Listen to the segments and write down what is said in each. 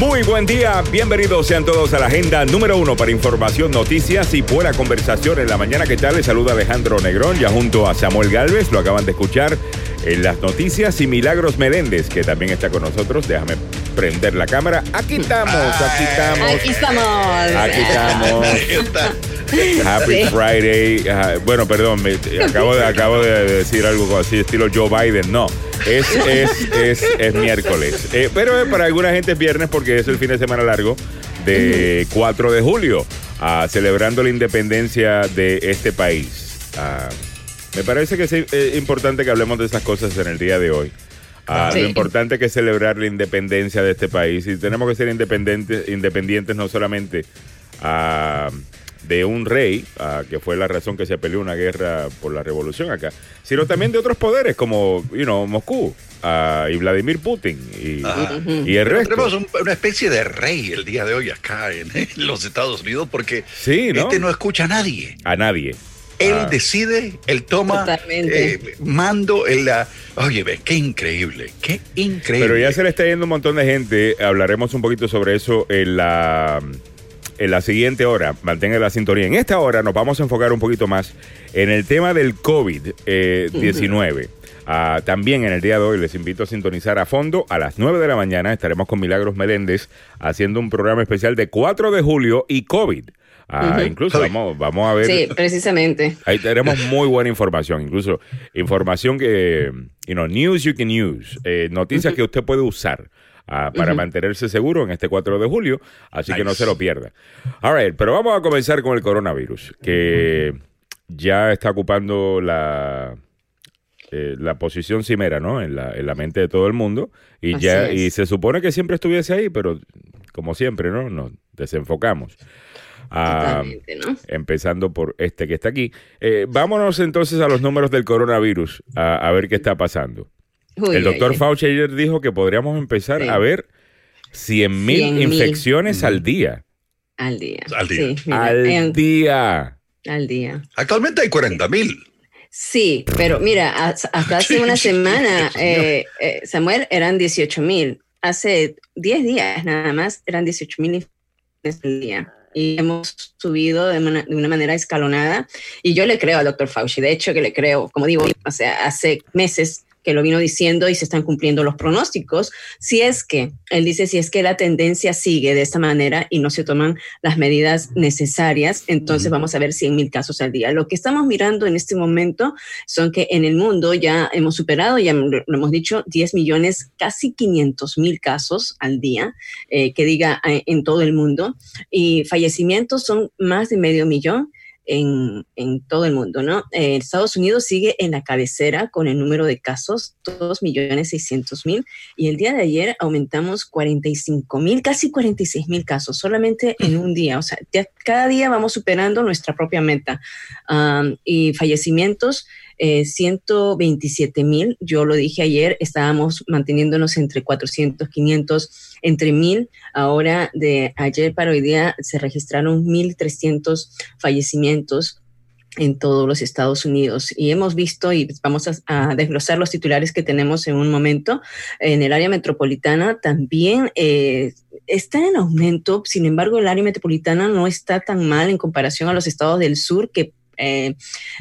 Muy buen día, bienvenidos sean todos a la agenda número uno para información, noticias y buena conversación en la mañana. ¿Qué tal? Les saluda Alejandro Negrón, ya junto a Samuel Galvez, lo acaban de escuchar en las noticias y Milagros Meléndez, que también está con nosotros. Déjame prender la cámara. Aquí estamos, aquí estamos. Aquí estamos. Aquí estamos. Happy Friday. Ah, bueno, perdón, me, acabo, de, acabo de decir algo así, estilo Joe Biden. No, es, es, es, es miércoles. Eh, pero eh, para alguna gente es viernes porque es el fin de semana largo de 4 de julio, ah, celebrando la independencia de este país. Ah, me parece que es eh, importante que hablemos de esas cosas en el día de hoy. Ah, Sí. Lo importante que es celebrar la independencia de este país y tenemos que ser independientes, independientes no solamente ah, de un rey, ah, que fue la razón que se peleó una guerra por la revolución acá, sino también de otros poderes como you know, Moscú ah, y Vladimir Putin y, el resto. Tenemos un- una especie de rey el día de hoy acá en, en los Estados Unidos porque Sí, ¿no? este no escucha a nadie. A nadie. Él Ah. decide, él toma eh, mando, él la... Oye, ve, qué increíble, qué increíble. Pero ya se le está yendo un montón de gente. Hablaremos un poquito sobre eso en la, en la siguiente hora. Mantenga la sintonía. En esta hora nos vamos a enfocar un poquito más en el tema del COVID-19. Ah, también en el día de hoy les invito a sintonizar a fondo. A las 9 de la mañana estaremos con Milagros Meléndez haciendo un programa especial de 4 de julio y COVID. Ah. Incluso vamos, vamos a ver. Sí, precisamente. Ahí tenemos muy buena información, incluso información que, you know, news you can use, eh, noticias que usted puede usar ah, para mantenerse seguro en este 4 de julio, así que no se lo pierda. All right, pero vamos a comenzar con el coronavirus, que ya está ocupando la, eh, la posición cimera, ¿no? En la, en la mente de todo el mundo, y Así ya es. y se supone que siempre estuviese ahí, pero como siempre, ¿no? Nos desenfocamos. Ah, empezando por este que está aquí. Eh, vámonos entonces a los números del coronavirus, a, a ver qué está pasando. Uy, el doctor. Fauci ayer dijo que podríamos empezar Sí. a ver 100 mil 100,000. infecciones al día. Al día. Al día. Sí, mira, al en- día. al día. Actualmente hay 40 mil. Sí, pero mira, as- hasta hace una semana, eh, eh, Samuel, eran 18 mil. Hace 10 días nada más eran 18 mil infecciones al día. Y hemos subido de, mana- de una manera escalonada. Y yo le creo al doctor Fauci, de hecho que le creo, como digo, o sea, hace meses que lo vino diciendo y se están cumpliendo los pronósticos. Si es que, él dice, si es que la tendencia sigue de esta manera y no se toman las medidas necesarias, entonces vamos a ver 100 mil casos al día. Lo que estamos mirando en este momento son que en el mundo ya hemos superado, ya lo lo hemos dicho, 10 millones, casi 500 mil casos al día, eh, que diga eh, en todo el mundo, y fallecimientos son más de medio millón. En, todo el mundo, ¿no? Eh, Estados Unidos sigue en la cabecera con el número de casos, 2 millones 600 mil, y el día de ayer aumentamos 45 mil, casi 46 mil casos, solamente en un día. O sea, cada día vamos superando nuestra propia meta. Um, y fallecimientos, eh, 127 mil. Yo lo dije ayer, estábamos manteniéndonos entre 400, 500, entre 1000. Ahora, de ayer para hoy día, se registraron 1.300 fallecimientos en todos los Estados Unidos. Y hemos visto, y vamos a, a desglosar los titulares que tenemos en un momento, en el área metropolitana también eh, está en aumento, sin embargo el área metropolitana no está tan mal en comparación a los estados del sur que eh,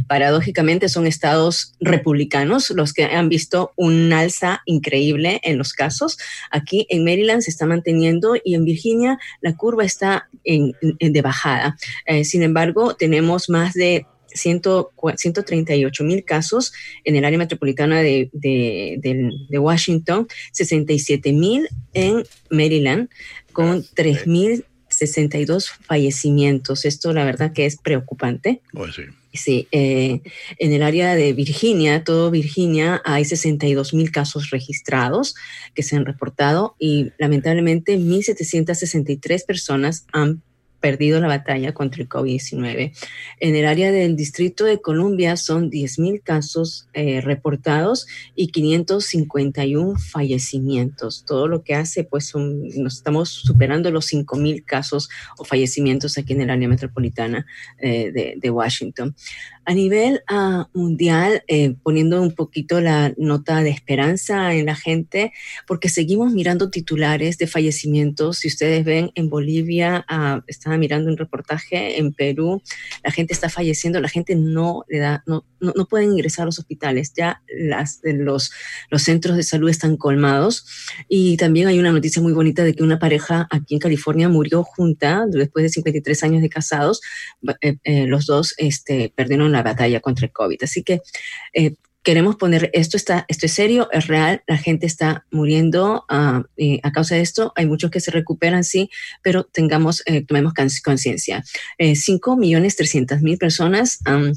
paradójicamente son estados republicanos los que han visto un alza increíble en los casos. Aquí en Maryland se está manteniendo y en Virginia la curva está en, en- de bajada. Eh, sin embargo, tenemos más de 100 138 mil casos en el área metropolitana de, de- de Washington, 67 mil en Maryland, con 3 mil 62 fallecimientos. Esto la verdad que es preocupante. Pues sí. Sí, eh, en el área de Virginia, todo Virginia, hay 62 mil casos registrados que se han reportado y lamentablemente 1.763 personas han perdido la batalla contra el COVID-19. En el área del Distrito de Columbia son 10.000 casos eh, reportados y 551 fallecimientos. Todo lo que hace, pues, nos estamos superando los 5.000 casos o fallecimientos aquí en el área metropolitana eh, de, Washington. A nivel uh, mundial, eh, poniendo un poquito la nota de esperanza en la gente, porque seguimos mirando titulares de fallecimientos. Si ustedes ven en Bolivia, uh, estaba mirando un reportaje, en Perú, la gente está falleciendo, la gente no le da, no, no, no pueden ingresar a los hospitales, ya las, los, los centros de salud están colmados. Y también hay una noticia muy bonita de que una pareja aquí en California murió junta después de 53 años de casados. Eh, eh, los dos este, perdieron la batalla contra el COVID. Así que eh, queremos poner esto está esto es serio es real la gente está muriendo uh, a causa de esto hay muchos que se recuperan sí pero tengamos eh, tomemos conciencia. Eh, 5 millones 300 mil personas um,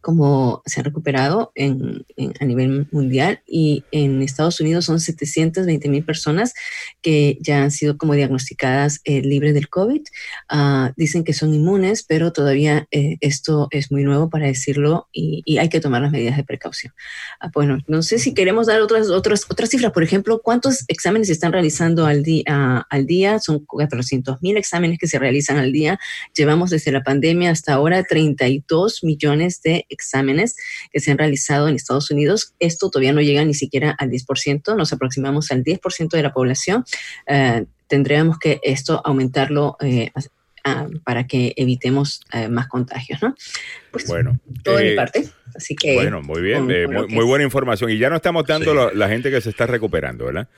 como se han recuperado en, a nivel mundial y en Estados Unidos son 720 mil personas que ya han sido como diagnosticadas eh, libres del COVID. Uh, dicen que son inmunes, pero todavía eh, esto es muy nuevo para decirlo y, y, hay que tomar las medidas de precaución. Uh, bueno, no sé si queremos dar otras, otras, otras cifras. Por ejemplo, ¿cuántos exámenes se están realizando al, día uh, al día? Son 400 mil exámenes que se realizan al día. Llevamos desde la pandemia hasta ahora 32 millones de exámenes que se han realizado en Estados Unidos. Esto todavía no llega ni siquiera al 10%, nos aproximamos al 10% de la población. Eh, tendríamos que esto aumentarlo eh, para que evitemos eh, más contagios, ¿no? Pues bueno, todo de mi parte. Así que. Bueno, muy bien, muy, buena información. Y ya no estamos dando la gente que se está recuperando, ¿verdad?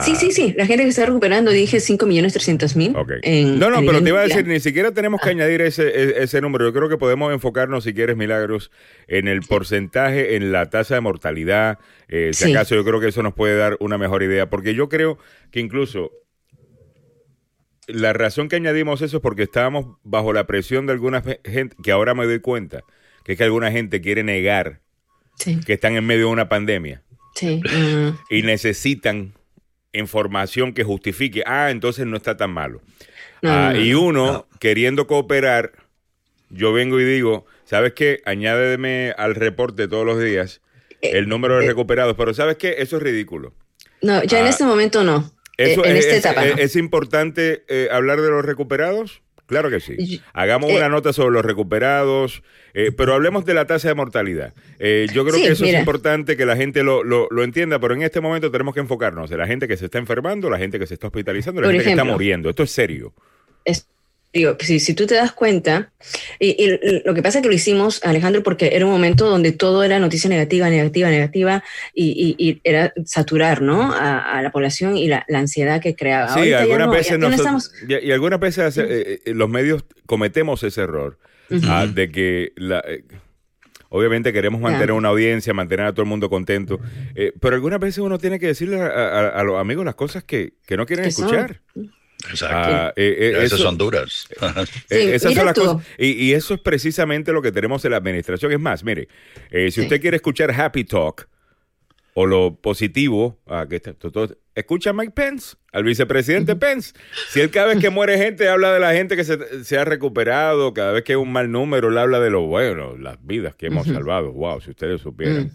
sí, sí, sí. La gente que se está recuperando, dije 5 millones 300 mil. No, no, pero te iba a decir, ni siquiera tenemos que añadir ese, e, ese número. Yo creo que podemos enfocarnos, si quieres, Milagros, en el porcentaje, en la tasa de mortalidad. Eh, si acaso, yo creo que eso nos puede dar una mejor idea. Porque yo creo que incluso la razón que añadimos eso es porque estábamos bajo la presión de alguna gente, que ahora me doy cuenta, que es que alguna gente quiere negar que están en medio de una pandemia. Y necesitan información que justifique, ah, entonces no está tan malo. Ah, y uno, queriendo cooperar, yo vengo y digo, ¿sabes qué? Añádeme al reporte todos los días eh, el número de eh, recuperados, pero ¿sabes qué? Eso es ridículo. No, ya en este momento no. Eso, en esta etapa. Es, importante eh, hablar de los recuperados? Claro que sí. Hagamos una nota sobre los recuperados, pero hablemos de la tasa de mortalidad. yo creo que eso es importante que la gente lo, lo, entienda, pero en este momento tenemos que enfocarnos en la gente que se está enfermando, la gente que se está hospitalizando, la gente que está muriendo. Esto es serio. Es Digo, si, si tú te das cuenta, y, lo que pasa es que lo hicimos, Alejandro, porque era un momento donde todo era noticia negativa, negativa, negativa, y, era saturar, ¿no? A, la población y la, ansiedad que creaba. Sí, algunas veces y, algunas veces eh, eh, los medios cometemos ese error ah, de que la, eh, obviamente queremos mantener una audiencia, mantener a todo el mundo contento, pero algunas veces uno tiene que decirle a, los amigos las cosas que, no quieren escuchar. Exacto. Ah, eh, eh, esas son duras. Eh, esas son las cosas. Y, eso es precisamente lo que tenemos en la administración. Es más, mire, si usted quiere escuchar Happy Talk o lo positivo, ah, que escucha a Mike Pence, al vicepresidente Pence. Si él cada vez que muere gente habla de la gente que se, ha recuperado, cada vez que hay un mal número, él habla de lo bueno, las vidas que hemos salvado. Wow, si ustedes supieran.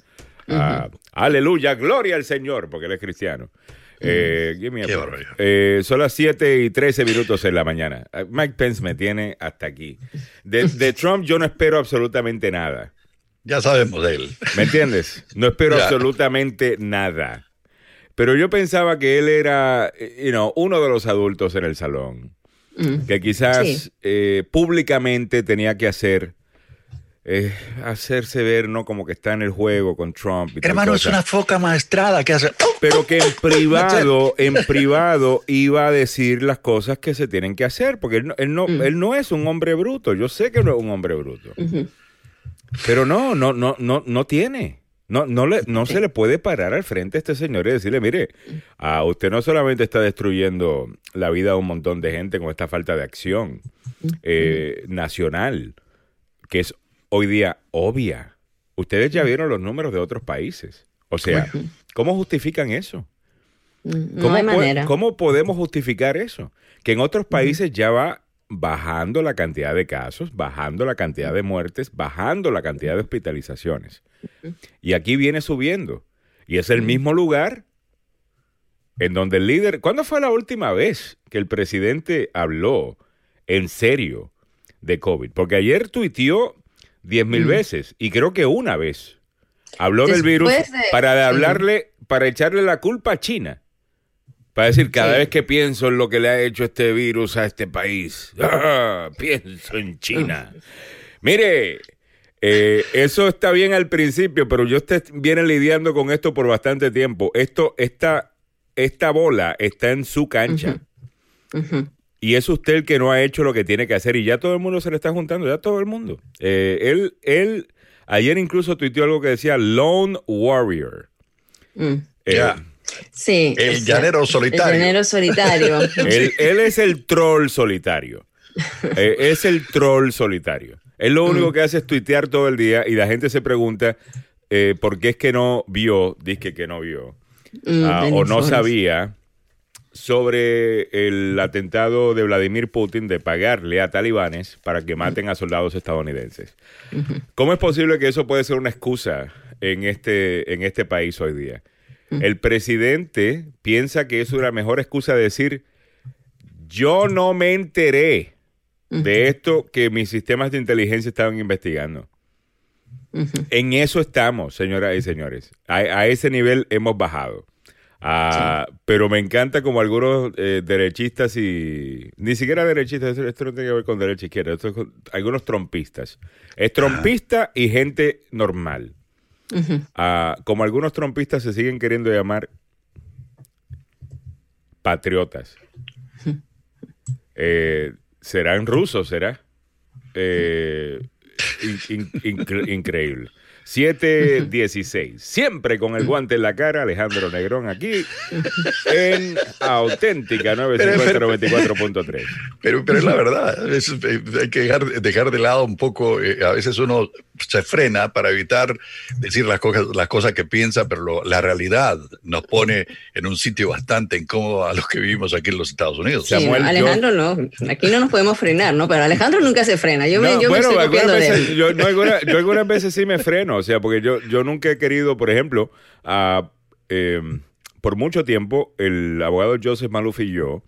Ah, aleluya, gloria al Señor, porque él es cristiano. Eh, eh, son las 7 y 13 minutos en la mañana. Ah, Mike Pence me tiene hasta aquí. De, Trump yo no espero absolutamente nada. Ya sabemos de él. ¿Me entiendes? No espero absolutamente nada. Pero yo pensaba que él era you know, uno de los adultos en el salón. Mm. Que quizás eh, públicamente tenía que hacer eh, hacerse ver, ¿no? Como que está en el juego con Trump. Hermano, es una foca maestrada que hace. Pero que en privado, en privado iba a decir las cosas que se tienen que hacer, porque él no, él no, mm. él no es un hombre bruto. Yo sé que no es un hombre bruto. Pero no, no, no, no, no tiene. No, no, le, no se le puede parar al frente a este señor y decirle, mire, a usted no solamente está destruyendo la vida de un montón de gente con esta falta de acción eh, nacional, que es hoy día obvia. Ustedes ya vieron los números de otros países. O sea, ¿cómo justifican eso? Mm, no hay manera. ¿Cómo podemos justificar eso? Que en otros países ya va bajando la cantidad de casos, bajando la cantidad de muertes, bajando la cantidad de hospitalizaciones. Y aquí viene subiendo. Y es el mismo lugar en donde el líder... ¿Cuándo fue la última vez que el presidente habló en serio de COVID? Porque ayer tuiteó diez mil veces y creo que una vez habló del virus para hablarle, para echarle la culpa a China. Para decir, cada vez que pienso en lo que le ha hecho este virus a este país, ¡ah! pienso en China. Mire, eh, eso está bien al principio, pero yo estoy, viene lidiando con esto por bastante tiempo. Esto, esta, esta bola está en su cancha. Y es usted el que no ha hecho lo que tiene que hacer. Y ya todo el mundo se le está juntando, ya todo el mundo. Eh, él, él, ayer incluso tuiteó algo que decía Lone Warrior. Mm. Eh, Sí. El llanero solitario. El llanero solitario. él, es el troll solitario. Eh, es el troll solitario. Él lo único mm. que hace es tuitear todo el día y la gente se pregunta eh, por qué es que no vio, dice que no vio, mm, ah, o no sabía sobre el atentado de Vladimir Putin de pagarle a talibanes para que maten a soldados estadounidenses. ¿Cómo es posible que eso puede ser una excusa en este, en este país hoy día? El presidente piensa que es una mejor excusa de decir, yo no me enteré de esto que mis sistemas de inteligencia estaban investigando. En eso estamos, señoras y señores. A, ese nivel hemos bajado. Ah, pero me encanta como algunos eh, derechistas y ni siquiera derechistas, esto, no tiene que ver con derecha e izquierda, esto algunos trompistas. Es trompista y gente normal. Ah, como algunos trompistas se siguen queriendo llamar patriotas. Eh, ¿Serán rusos? ¿Será? Eh, increíble. 716. Siempre con el guante en la cara, Alejandro Negrón aquí en Auténtica 950-94.3. Pero, pero es la verdad. Eh, hay que dejar, dejar, de lado un poco. Eh, a veces uno se frena para evitar decir las cosas, las cosas que piensa, pero la realidad nos pone en un sitio bastante incómodo a los que vivimos aquí en los Estados Unidos. Alejandro no. Aquí no nos podemos frenar, ¿no? Pero Alejandro nunca se frena. Yo me, yo bueno, yo, algunas veces sí me freno o sea, porque yo, yo nunca he querido, por ejemplo, em, por mucho tiempo, el abogado Joseph Maluf y yo,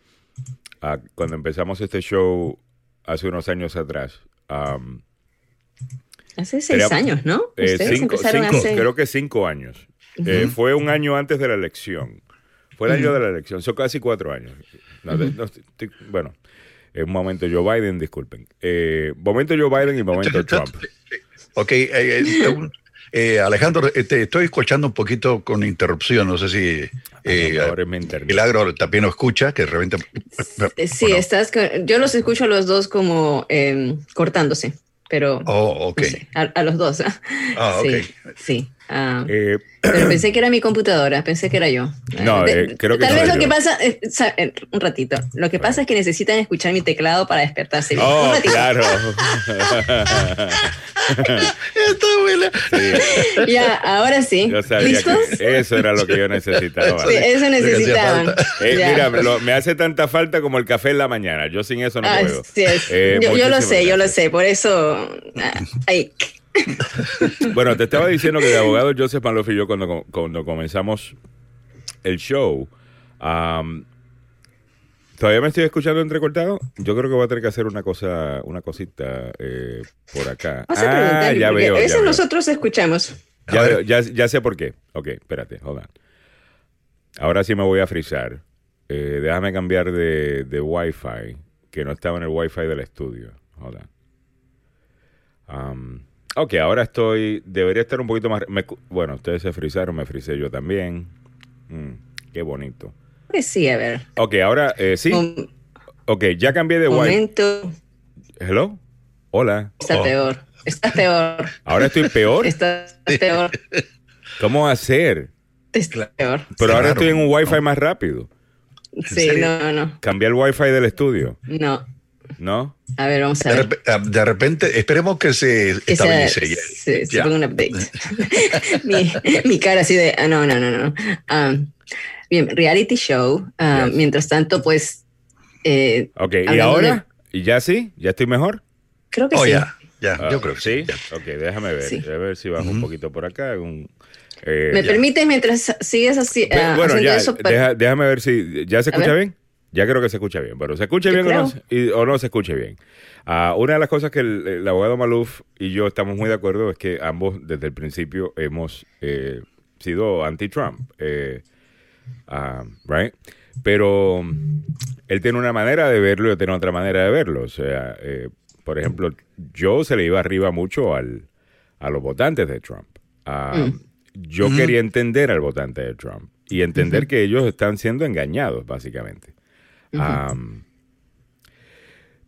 cuando empezamos este show hace unos años atrás, hace seis años, ¿no? Eh, cinco, Creo que cinco años. Eh, fue un año antes de la elección. Fue el año de la elección, son casi cuatro años. bueno, en un momento Joe Biden, disculpen. Eh, momento Joe Biden y momento Trump. Ok, eh, Alejandro, te este, estoy escuchando un poquito con interrupción, no sé si eh, Milagro también lo escucha, que de repente... Sí, estás, yo los escucho a los dos como em, cortándose, pero oh, a, los dos. Ah, sí, sí. Ah, eh, pero pensé que era mi computadora, pensé que era yo. No, eh, creo que Tal vez lo que pasa, eh, un ratito, lo que pasa es que necesitan escuchar mi teclado para despertarse. Oh, claro. Está buena. Ya, ahora sí. ¿Listos? eso era lo que yo necesitaba. Sí, eso necesitaban. mira, me hace tanta falta como el café en la mañana. Yo sin eso no puedo. yo, yo, lo sé, yo lo sé. Por eso, ah, ahí. bueno, te estaba diciendo que el abogado Joseph Maloff y yo cuando, cuando comenzamos el show, todavía me estoy escuchando entrecortado. Yo creo que voy a tener que hacer una cosa, una cosita eh, por acá. ah, ya veo. A veces nosotros escuchamos. Ya, ya, ya, sé por qué. Ok, espérate, hold Ahora sí me voy a frizar. Eh, déjame cambiar de, de Wi-Fi, que no estaba en el Wi-Fi del estudio. Hold on. Ok, ahora estoy. Debería estar un poquito más. bueno, ustedes se frizaron, me frisé yo también. Mm, qué bonito. Pues sí, a ver. Ok, ahora eh, sí. ok, ya cambié de Momento. Hello. Hola. Está oh. peor. Está peor. Ahora estoy peor. Está peor. ¿Cómo hacer? Está peor. Pero ahora estoy en un wifi más rápido. Sí, no, no. Cambié el wifi del estudio. No. ¿No? A ver, vamos a ver. Ah, de, repente, esperemos que se estabilice. Se, se, ponga un update. mi, mi, cara así de, ah, no, no, no, no. Um, bien, reality show. Uh, mientras tanto, pues... Eh, ok, ¿y ahora? ¿Y ya sí? ¿Ya estoy mejor? Creo que oh, sí. Ya, ya, yo creo que sí. Ok, déjame ver. A ver si bajo un poquito por acá. Eh, ¿Me permite mientras sigues así? Uh, bueno, ya, déjame ver si. ¿Ya se escucha bien? Ya creo que se escucha bien. Pero ¿se escucha bien o no, se escucha bien? Uh, una de las cosas que el, abogado Maluf y yo estamos muy de acuerdo es que ambos desde el principio hemos eh, sido anti-Trump. Eh, uh, right? Pero él tiene una manera de verlo y yo tengo otra manera de verlo. O sea, eh, por ejemplo, yo se le iba arriba mucho al, a los votantes de Trump. Mm. Yo quería entender al votante de Trump y entender que ellos están siendo engañados, básicamente.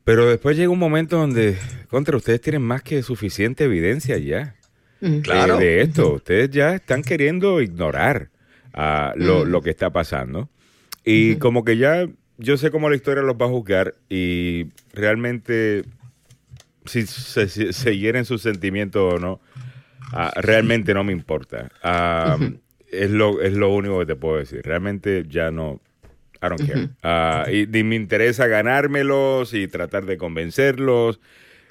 Pero después llega un momento donde, contra ustedes tienen más que suficiente evidencia ya claro. de esto. Ustedes ya están queriendo ignorar ah, lo, lo, que está pasando. Y como que ya yo sé cómo la historia los va a juzgar y realmente si se, hieren sus sentimientos o no, ah, realmente no me importa. Es, lo, es lo único que te puedo decir. Realmente ya no, I don't care. Ah, y ni me interesa ganármelos y tratar de convencerlos.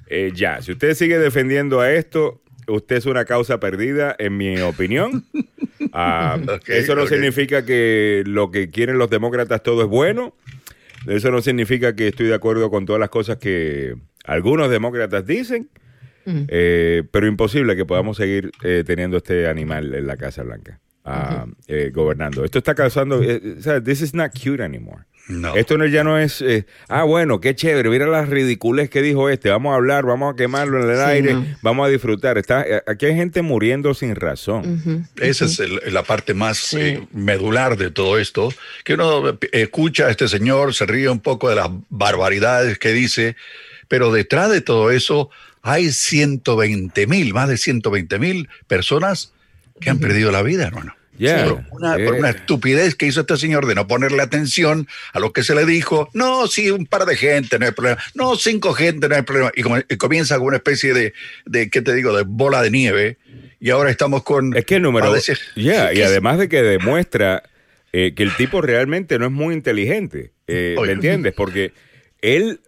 Eh, ya, si usted sigue defendiendo a esto, usted es una causa perdida, en mi opinión. eso no significa que lo que quieren los demócratas todo es bueno. Eso no significa que estoy de acuerdo con todas las cosas que algunos demócratas dicen, eh, pero imposible que podamos seguir eh, teniendo este animal en la Casa Blanca, eh, gobernando. Esto está causando, this is not cute anymore. Esto no, ya no es, ah, bueno, qué chévere, mira las ridiculez que dijo este, vamos a hablar, vamos a quemarlo en el aire, vamos a disfrutar. Está, aquí hay gente muriendo sin razón. Esa es la parte más medular de todo esto, que uno escucha a este señor, se ríe un poco de las barbaridades que dice, pero detrás de todo eso hay 120 mil, más de 120 mil personas que han perdido la vida, hermano. por, una, estupidez que hizo este señor de no ponerle atención a lo que se le dijo. No, sí, un par de gente, no hay problema. No, cinco gente, no hay problema. Y, comienza con una especie de, de, ¿qué te digo?, de bola de nieve. Y ahora estamos con... Es que el número... Ya, y además de que demuestra eh, que el tipo realmente no es muy inteligente. Eh, ¿Me entiendes? Porque él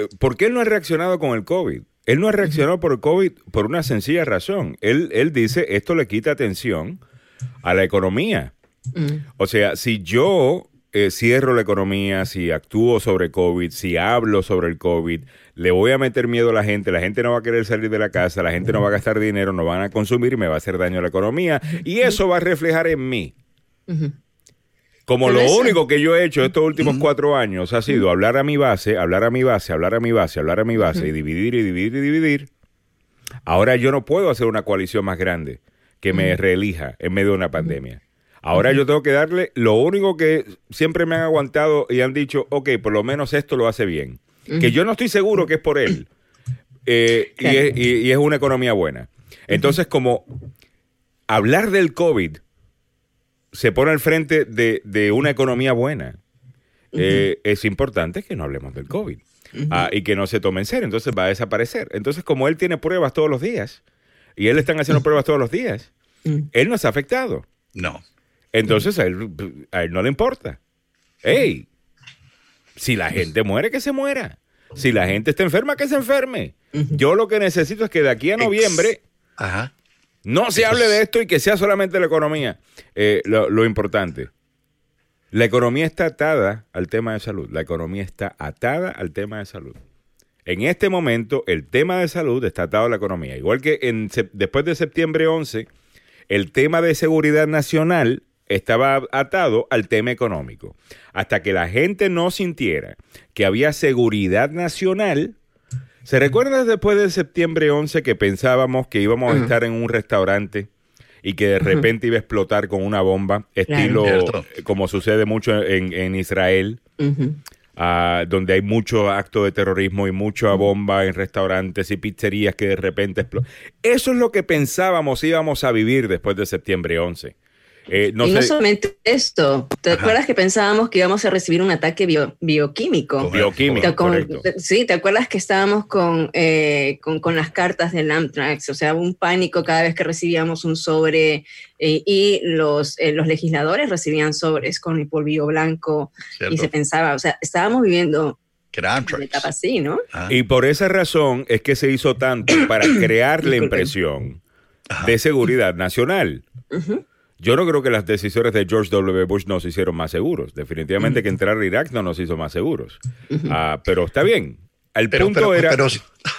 eh, ¿por qué él no ha reaccionado con el COVID? Él no ha reaccionado por el COVID por una sencilla razón. Él, él dice, esto le quita atención a la economía. Mm. O sea, si yo eh, cierro la economía, si actúo sobre COVID, si hablo sobre el COVID, le voy a meter miedo a la gente, la gente no va a querer salir de la casa, la gente no va a gastar dinero, no van a consumir y me va a hacer daño a la economía. Y eso va a reflejar en mí. Como lo único que yo he hecho estos últimos cuatro años ha sido hablar a mi base, hablar a mi base, hablar a mi base, hablar a mi base, y dividir y dividir y dividir, ahora yo no puedo hacer una coalición más grande que me reelija en medio de una pandemia. Ahora yo tengo que darle lo único que siempre me han aguantado y han dicho, ok, por lo menos esto lo hace bien. Que yo no estoy seguro que es por él. Eh, y, es, una economía buena. Entonces, como hablar del COVID se pone al frente de, una economía buena. Eh, es importante que no hablemos del COVID ah, y que no se tome en serio, entonces va a desaparecer. Entonces, como él tiene pruebas todos los días y él están haciendo pruebas todos los días, él no se ha afectado. No. Entonces a él, a él no le importa. ¡Ey! Si la gente muere, que se muera. Si la gente está enferma, que se enferme. Yo lo que necesito es que de aquí a noviembre Ajá. No se hable de esto y que sea solamente la economía. Eh, lo, importante, la economía está atada al tema de salud. La economía está atada al tema de salud. En este momento, el tema de salud está atado a la economía. Igual que en, después de septiembre 11, el tema de seguridad nacional estaba atado al tema económico. Hasta que la gente no sintiera que había seguridad nacional, ¿Se recuerda después de septiembre 11 que pensábamos que íbamos a estar en un restaurante y que de repente iba a explotar con una bomba, estilo como sucede mucho en, Israel? Ah, donde hay mucho acto de terrorismo y mucha bomba en restaurantes y pizzerías que de repente explotan. Eso es lo que pensábamos íbamos a vivir después de septiembre 11. Eh, no y no solamente esto, ¿te acuerdas que pensábamos que íbamos a recibir un ataque bioquímico? Bioquímico, Sí, ¿te acuerdas que estábamos eh, con, con, las cartas del Amtrax? O sea, un pánico cada vez que recibíamos un sobre eh, y los, los legisladores recibían sobres con el polvillo blanco y se pensaba, o sea, estábamos viviendo Que era Amtrak. así, ¿no? Ah. Y por esa razón es que se hizo tanto para crear la impresión de seguridad nacional. Yo no creo que las decisiones de George W. Bush nos hicieron más seguros. Definitivamente que entrar a Irak no nos hizo más seguros. Ah, pero está bien. El punto era,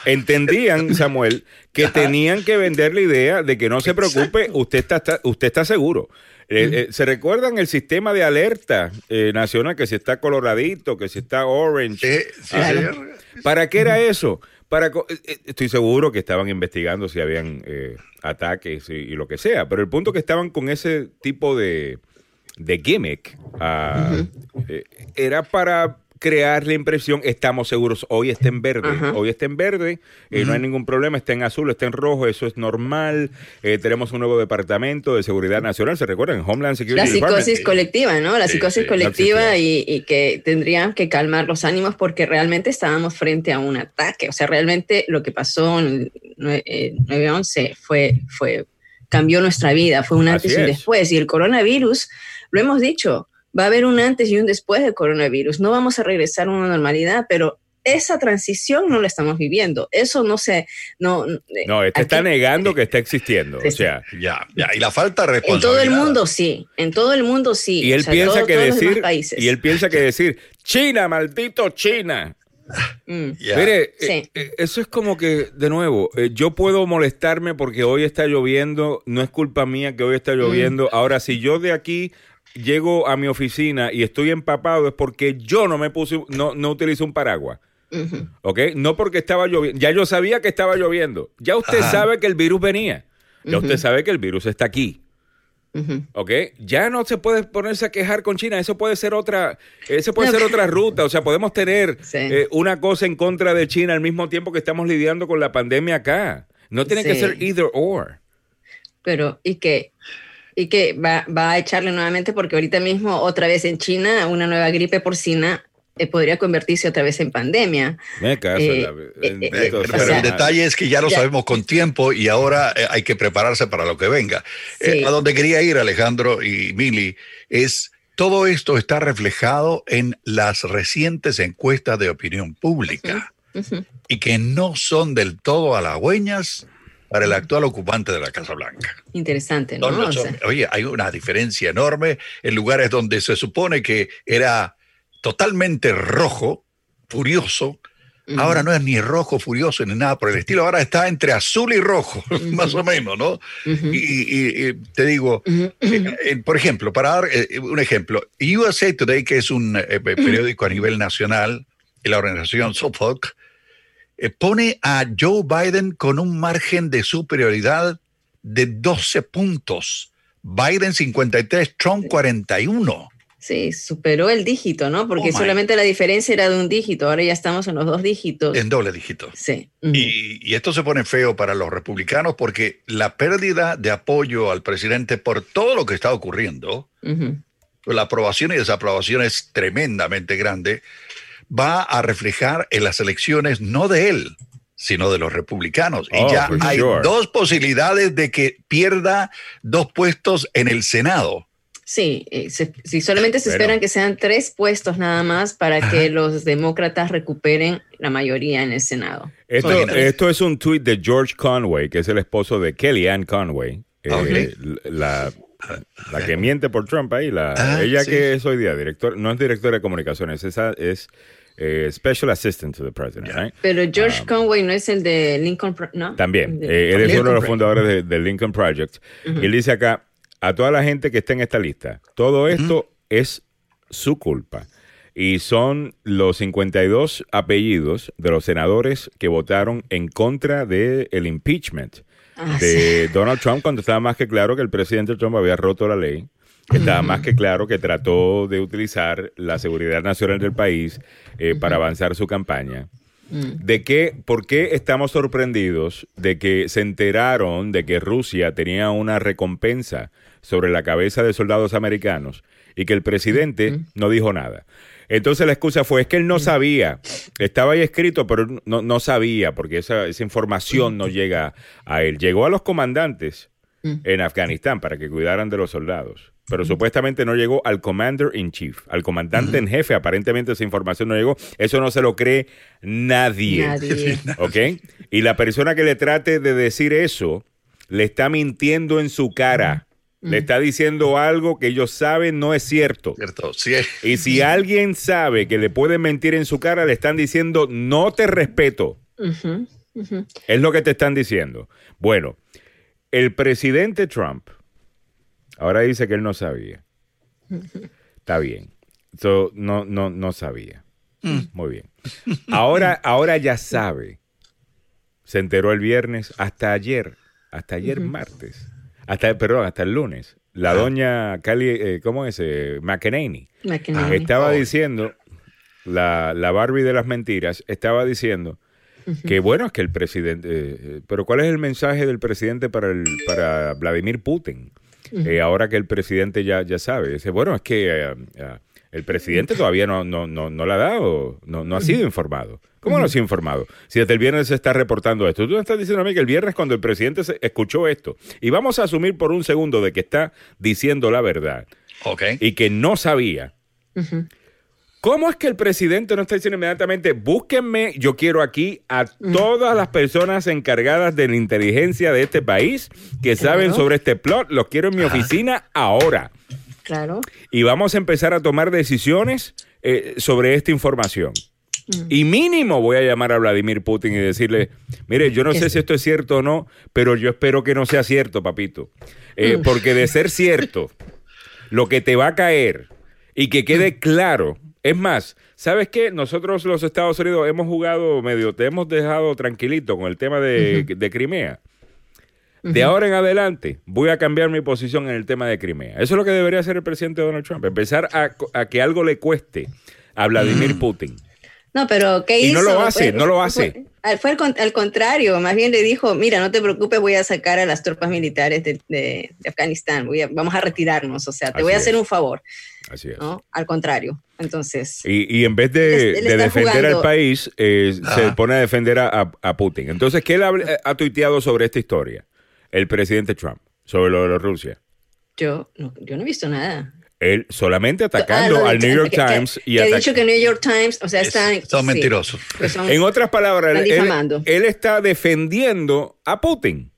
entendían, Samuel, que tenían que vender la idea de que no se preocupe, usted está, usted está seguro. Eh, eh, ¿Se recuerdan el sistema de alerta eh, nacional que si está coloradito, que si está orange? Sí, ¿Para qué era eso? Para, estoy seguro que estaban investigando si habían ataques y, lo que sea, pero el punto que estaban con ese tipo de, de gimmick ah, era para crear la impresión, estamos seguros, hoy está en verde, hoy está en verde, eh, no hay ningún problema, está en azul, está en rojo, eso es normal, eh, tenemos un nuevo departamento de seguridad nacional, ¿se recuerdan? Homeland Security. La psicosis colectiva, ¿no? La psicosis colectiva y, que tendrían que calmar los ánimos porque realmente estábamos frente a un ataque, o sea, realmente lo que pasó en el 9-11 eh, fue, fue, cambió nuestra vida, fue un antes y un después, y el coronavirus, lo hemos dicho, va a haber un antes y un después del coronavirus. No vamos a regresar a una normalidad, pero esa transición no la estamos viviendo. Eso no se... No, no este está negando que está existiendo. o sea, ya, ya. Y la falta de responsabilidad. En todo el mundo sí. En todo el mundo sí. Y él piensa que decir... Y él piensa que decir, China, maldito China. Mm. Mire, eh, eh, eso es como que, de nuevo, eh, yo puedo molestarme porque hoy está lloviendo, no es culpa mía que hoy está lloviendo. Mm. Ahora, si yo de aquí llego a mi oficina y estoy empapado es porque yo no me puse, no, no utilizo un paraguas. ¿Ok? No porque estaba lloviendo. Ya yo sabía que estaba lloviendo. Ya usted sabe que el virus venía. Ya usted sabe que el virus está aquí. ¿Ok? Ya no se puede ponerse a quejar con China. Eso puede ser otra, eso puede ser otra ruta. O sea, podemos tener eh, una cosa en contra de China al mismo tiempo que estamos lidiando con la pandemia acá. No tiene que ser either or. Pero, ¿y qué? Y que va, va, a echarle nuevamente porque ahorita mismo otra vez en China una nueva gripe porcina eh, podría convertirse otra vez en pandemia. Eh, eh, pero el detalle es que ya lo sabemos con tiempo y ahora hay que prepararse para lo que venga. a donde quería ir Alejandro y Mili es todo esto está reflejado en las recientes encuestas de opinión pública y que no son del todo halagüeñas para el actual ocupante de la Casa Blanca. Interesante, ¿no? oye, hay una diferencia enorme en lugares donde se supone que era totalmente rojo, furioso. Ahora no es ni rojo, furioso, ni nada por el estilo. Ahora está entre azul y rojo, más o menos, ¿no? y, te digo, eh, eh, por ejemplo, para dar eh, un ejemplo, USA Today, que es un periódico a nivel nacional, y la organización eh, pone a Joe Biden con un margen de superioridad de 12 puntos. Biden 53, Trump 41. Sí, superó el dígito, ¿no? Porque oh solamente la diferencia era de un dígito, ahora ya estamos en los dos dígitos. En doble dígito. Sí. y, esto se pone feo para los republicanos porque la pérdida de apoyo al presidente por todo lo que está ocurriendo, la aprobación y desaprobación es tremendamente grande, va a reflejar en las elecciones no de él, sino de los republicanos. y oh, ya hay dos posibilidades de que pierda dos puestos en el Senado. Sí, eh, si solamente se esperan que sean tres puestos nada más para que los demócratas recuperen la mayoría en el Senado. Esto, es un tuit de George Conway, que es el esposo de Kellyanne Conway, eh, la, la que miente por Trump ahí, la, ah, ella que es hoy día director, no es directora de comunicaciones, esa es eh, Special Assistant to the President. Pero George um, Conway no es el de Lincoln, ¿no? También, eh, él es uno de los fundadores del Lincoln Project. Y él dice acá, a toda la gente que está en esta lista, todo esto es su culpa. Y son los 52 apellidos de los senadores que votaron en contra del el impeachment ah, de Donald Trump cuando estaba más que claro que el presidente Trump había roto la ley estaba más que claro que trató de utilizar la seguridad nacional del país eh, para avanzar su campaña. Mm. ¿De qué, por qué estamos sorprendidos de que se enteraron de que Rusia tenía una recompensa sobre la cabeza de soldados americanos y que el presidente no dijo nada? Entonces la excusa fue, es que él no sabía, estaba ahí escrito, pero no, sabía, porque esa, esa, información no llega a él. Llegó a los comandantes en Afganistán para que cuidaran de los soldados pero supuestamente no llegó al commander in chief, al comandante en jefe. Aparentemente esa información no llegó. Eso no se lo cree nadie. Nadie. ¿Ok? Y la persona que le trate de decir eso le está mintiendo en su cara. Le está diciendo algo que ellos saben no es cierto. Cierto, sí. Y si alguien sabe que le pueden mentir en su cara, le están diciendo no te respeto. Es lo que te están diciendo. Bueno, el presidente Trump ahora dice que él no sabía. Está bien. So, no, no, no sabía. Muy bien. Ahora, ahora ya sabe. Se enteró el viernes, hasta ayer, hasta ayer martes, hasta, perdón, hasta el lunes. La doña Cali, eh, ¿cómo es? Eh, McEnany. McEnany. Estaba Oh. diciendo, la, la Barbie de las mentiras, estaba diciendo que bueno, es que el presidente, eh, pero ¿cuál es el mensaje del presidente para, el, para Vladimir Putin? Eh, ahora que el presidente ya, ya sabe, dice, bueno, es que eh, eh, el presidente todavía no, no, no, no le ha dado, no, no ha sido informado. ¿Cómo no ha sido informado? Si desde el viernes se está reportando esto. Tú me estás diciendo a mí que el viernes cuando el presidente se- escuchó esto, y vamos a asumir por un segundo de que está diciendo la verdad, Ok. y que no sabía. ¿Cómo es que el presidente no está diciendo inmediatamente, búsquenme, yo quiero aquí a todas las personas encargadas de la inteligencia de este país que saben sobre este plot, los quiero en mi oficina ahora. Claro. Y vamos a empezar a tomar decisiones eh, sobre esta información. Y mínimo voy a llamar a Vladimir Putin y decirle, mire, yo no sé si esto es cierto o no, pero yo espero que no sea cierto, papito. Eh, Porque de ser cierto, lo que te va a caer y que quede claro, es más, ¿sabes qué? Nosotros los Estados Unidos hemos jugado medio, te hemos dejado tranquilito con el tema de, de Crimea. De ahora en adelante voy a cambiar mi posición en el tema de Crimea. Eso es lo que debería hacer el presidente Donald Trump, empezar a, a que algo le cueste a Vladimir Putin. No, pero ¿qué Y hizo? no lo hace, no lo hace. Fue, fue al, con- al contrario, más bien le dijo, mira, no te preocupes, voy a sacar a las tropas militares de, de- de Afganistán, voy a- vamos a retirarnos, o sea, te Así voy a es. hacer un favor, Así es. ¿no? Al contrario, entonces... Y, y en vez de, defender jugando- al país, eh, se pone a defender a, Putin. Entonces, ¿qué él eh, ha tuiteado sobre esta historia? El presidente Trump, sobre lo de Rusia. Yo no, yo no he visto nada. Él solamente Ah, atacando al New York que- que- Times y que ha dicho que New York Times, o sea, están... Son sí, mentirosos. que son- En otras palabras, él, él está defendiendo a Putin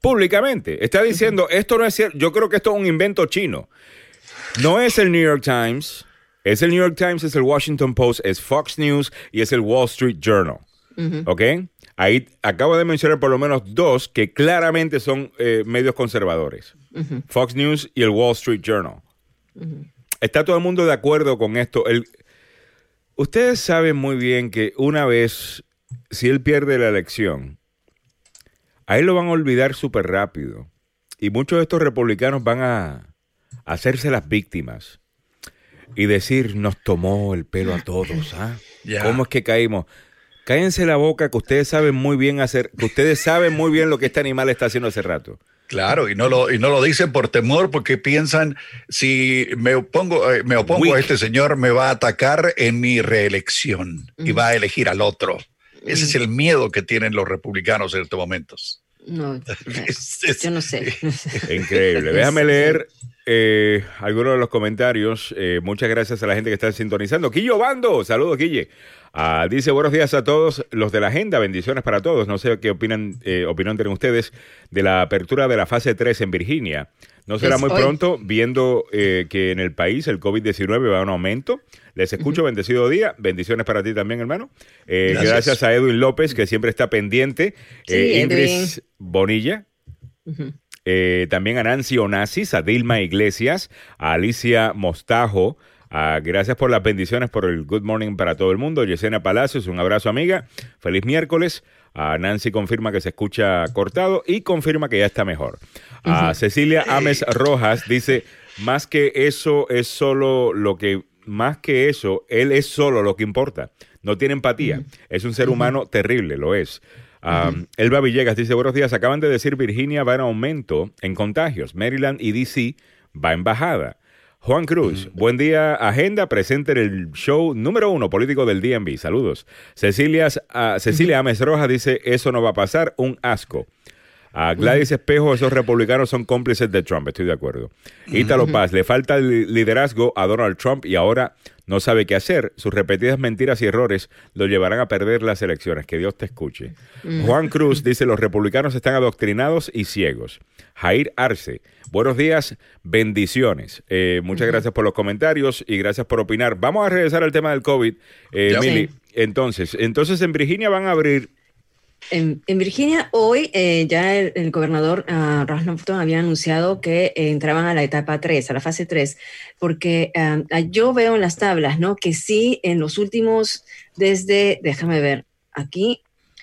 públicamente. Está diciendo, esto no es cierto, yo creo que esto es un invento chino. No es el New York Times, es el New York Times, es el Washington Post, es Fox News y es el Wall Street Journal. ¿Ok? Ahí acabo de mencionar por lo menos dos que claramente son eh, medios conservadores. Fox News y el Wall Street Journal. Está todo el mundo de acuerdo con esto. El- ustedes saben muy bien que una vez, si él pierde la elección, a él lo van a olvidar súper rápido. Y muchos de estos republicanos van a hacerse las víctimas y decir, nos tomó el pelo a todos. ¿ah? Ya. ¿Cómo es que caímos? Cállense la boca que ustedes saben muy bien hacer, que ustedes saben muy bien lo que este animal está haciendo hace rato. Claro, y no lo, y no lo dicen por temor, porque piensan, si me opongo, eh, me opongo Weak. a este señor, me va a atacar en mi reelección y va a elegir al otro. Ese es el miedo que tienen los republicanos en estos momentos. No, Es- es- yo no sé. Increíble. Déjame leer eh, algunos de los comentarios. Eh, muchas gracias a la gente que está sintonizando. Quillo Bando, saludos, Quille. Ah, dice buenos días a todos los de la agenda, bendiciones para todos. No sé qué opinan, eh, opinión tienen ustedes de la apertura de la fase 3 en Virginia. No será Es muy hoy. pronto, viendo eh, que en el país el COVID-19 va a un aumento. Les escucho, bendecido día. Bendiciones para ti también, hermano. Eh, gracias. Gracias. a Edwin López, que siempre está pendiente. Sí, Eh, Ingrid. Bonilla. Eh, también a Nancy Onassis, a Dilma Iglesias, a Alicia Mostajo. a- gracias por las bendiciones, por el good morning para todo el mundo. Yesenia Palacios, un abrazo amiga. Feliz miércoles. A Nancy confirma que se escucha cortado y confirma que ya está mejor. A Cecilia Ames Rojas dice, más que eso es solo lo que, más que eso, él es solo lo que importa. No tiene empatía. Es un ser humano terrible, lo es. Um, Elba Villegas dice, buenos días, acaban de decir Virginia va en aumento en contagios, Maryland y DC va en bajada. Juan Cruz, buen día, agenda presente en el show número uno político del DMV, saludos. Cecilia, ah, Cecilia Ames Rojas dice, eso no va a pasar, un asco. A Gladys Espejo, esos republicanos son cómplices de Trump, estoy de acuerdo. Ítalo Paz, le falta el liderazgo a Donald Trump y ahora no sabe qué hacer. Sus repetidas mentiras y errores lo llevarán a perder las elecciones. Que Dios te escuche. Juan Cruz dice, los republicanos están adoctrinados y ciegos. Jair Arce, buenos días, bendiciones. Eh, muchas gracias por los comentarios y gracias por opinar. Vamos a regresar al tema del COVID, eh, Mili. Entonces, entonces en Virginia van a abrir en, Virginia hoy eh, ya el, gobernador uh, Ross había anunciado que eh, entraban a la etapa 3, a la fase 3, porque ah, yo veo en las tablas, ¿no? Que sí, en los últimos, desde, déjame ver, aquí,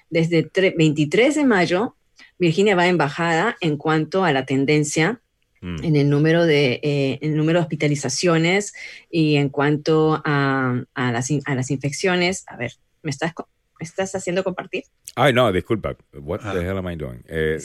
desde 23 de mayo, Virginia va en bajada en cuanto a la tendencia mm. en el número de eh, el número de hospitalizaciones y en cuanto a, a, las, a las infecciones. A ver, ¿me estás estás haciendo compartir? Ay, no, disculpa. What the ah. hell am I doing? Eh,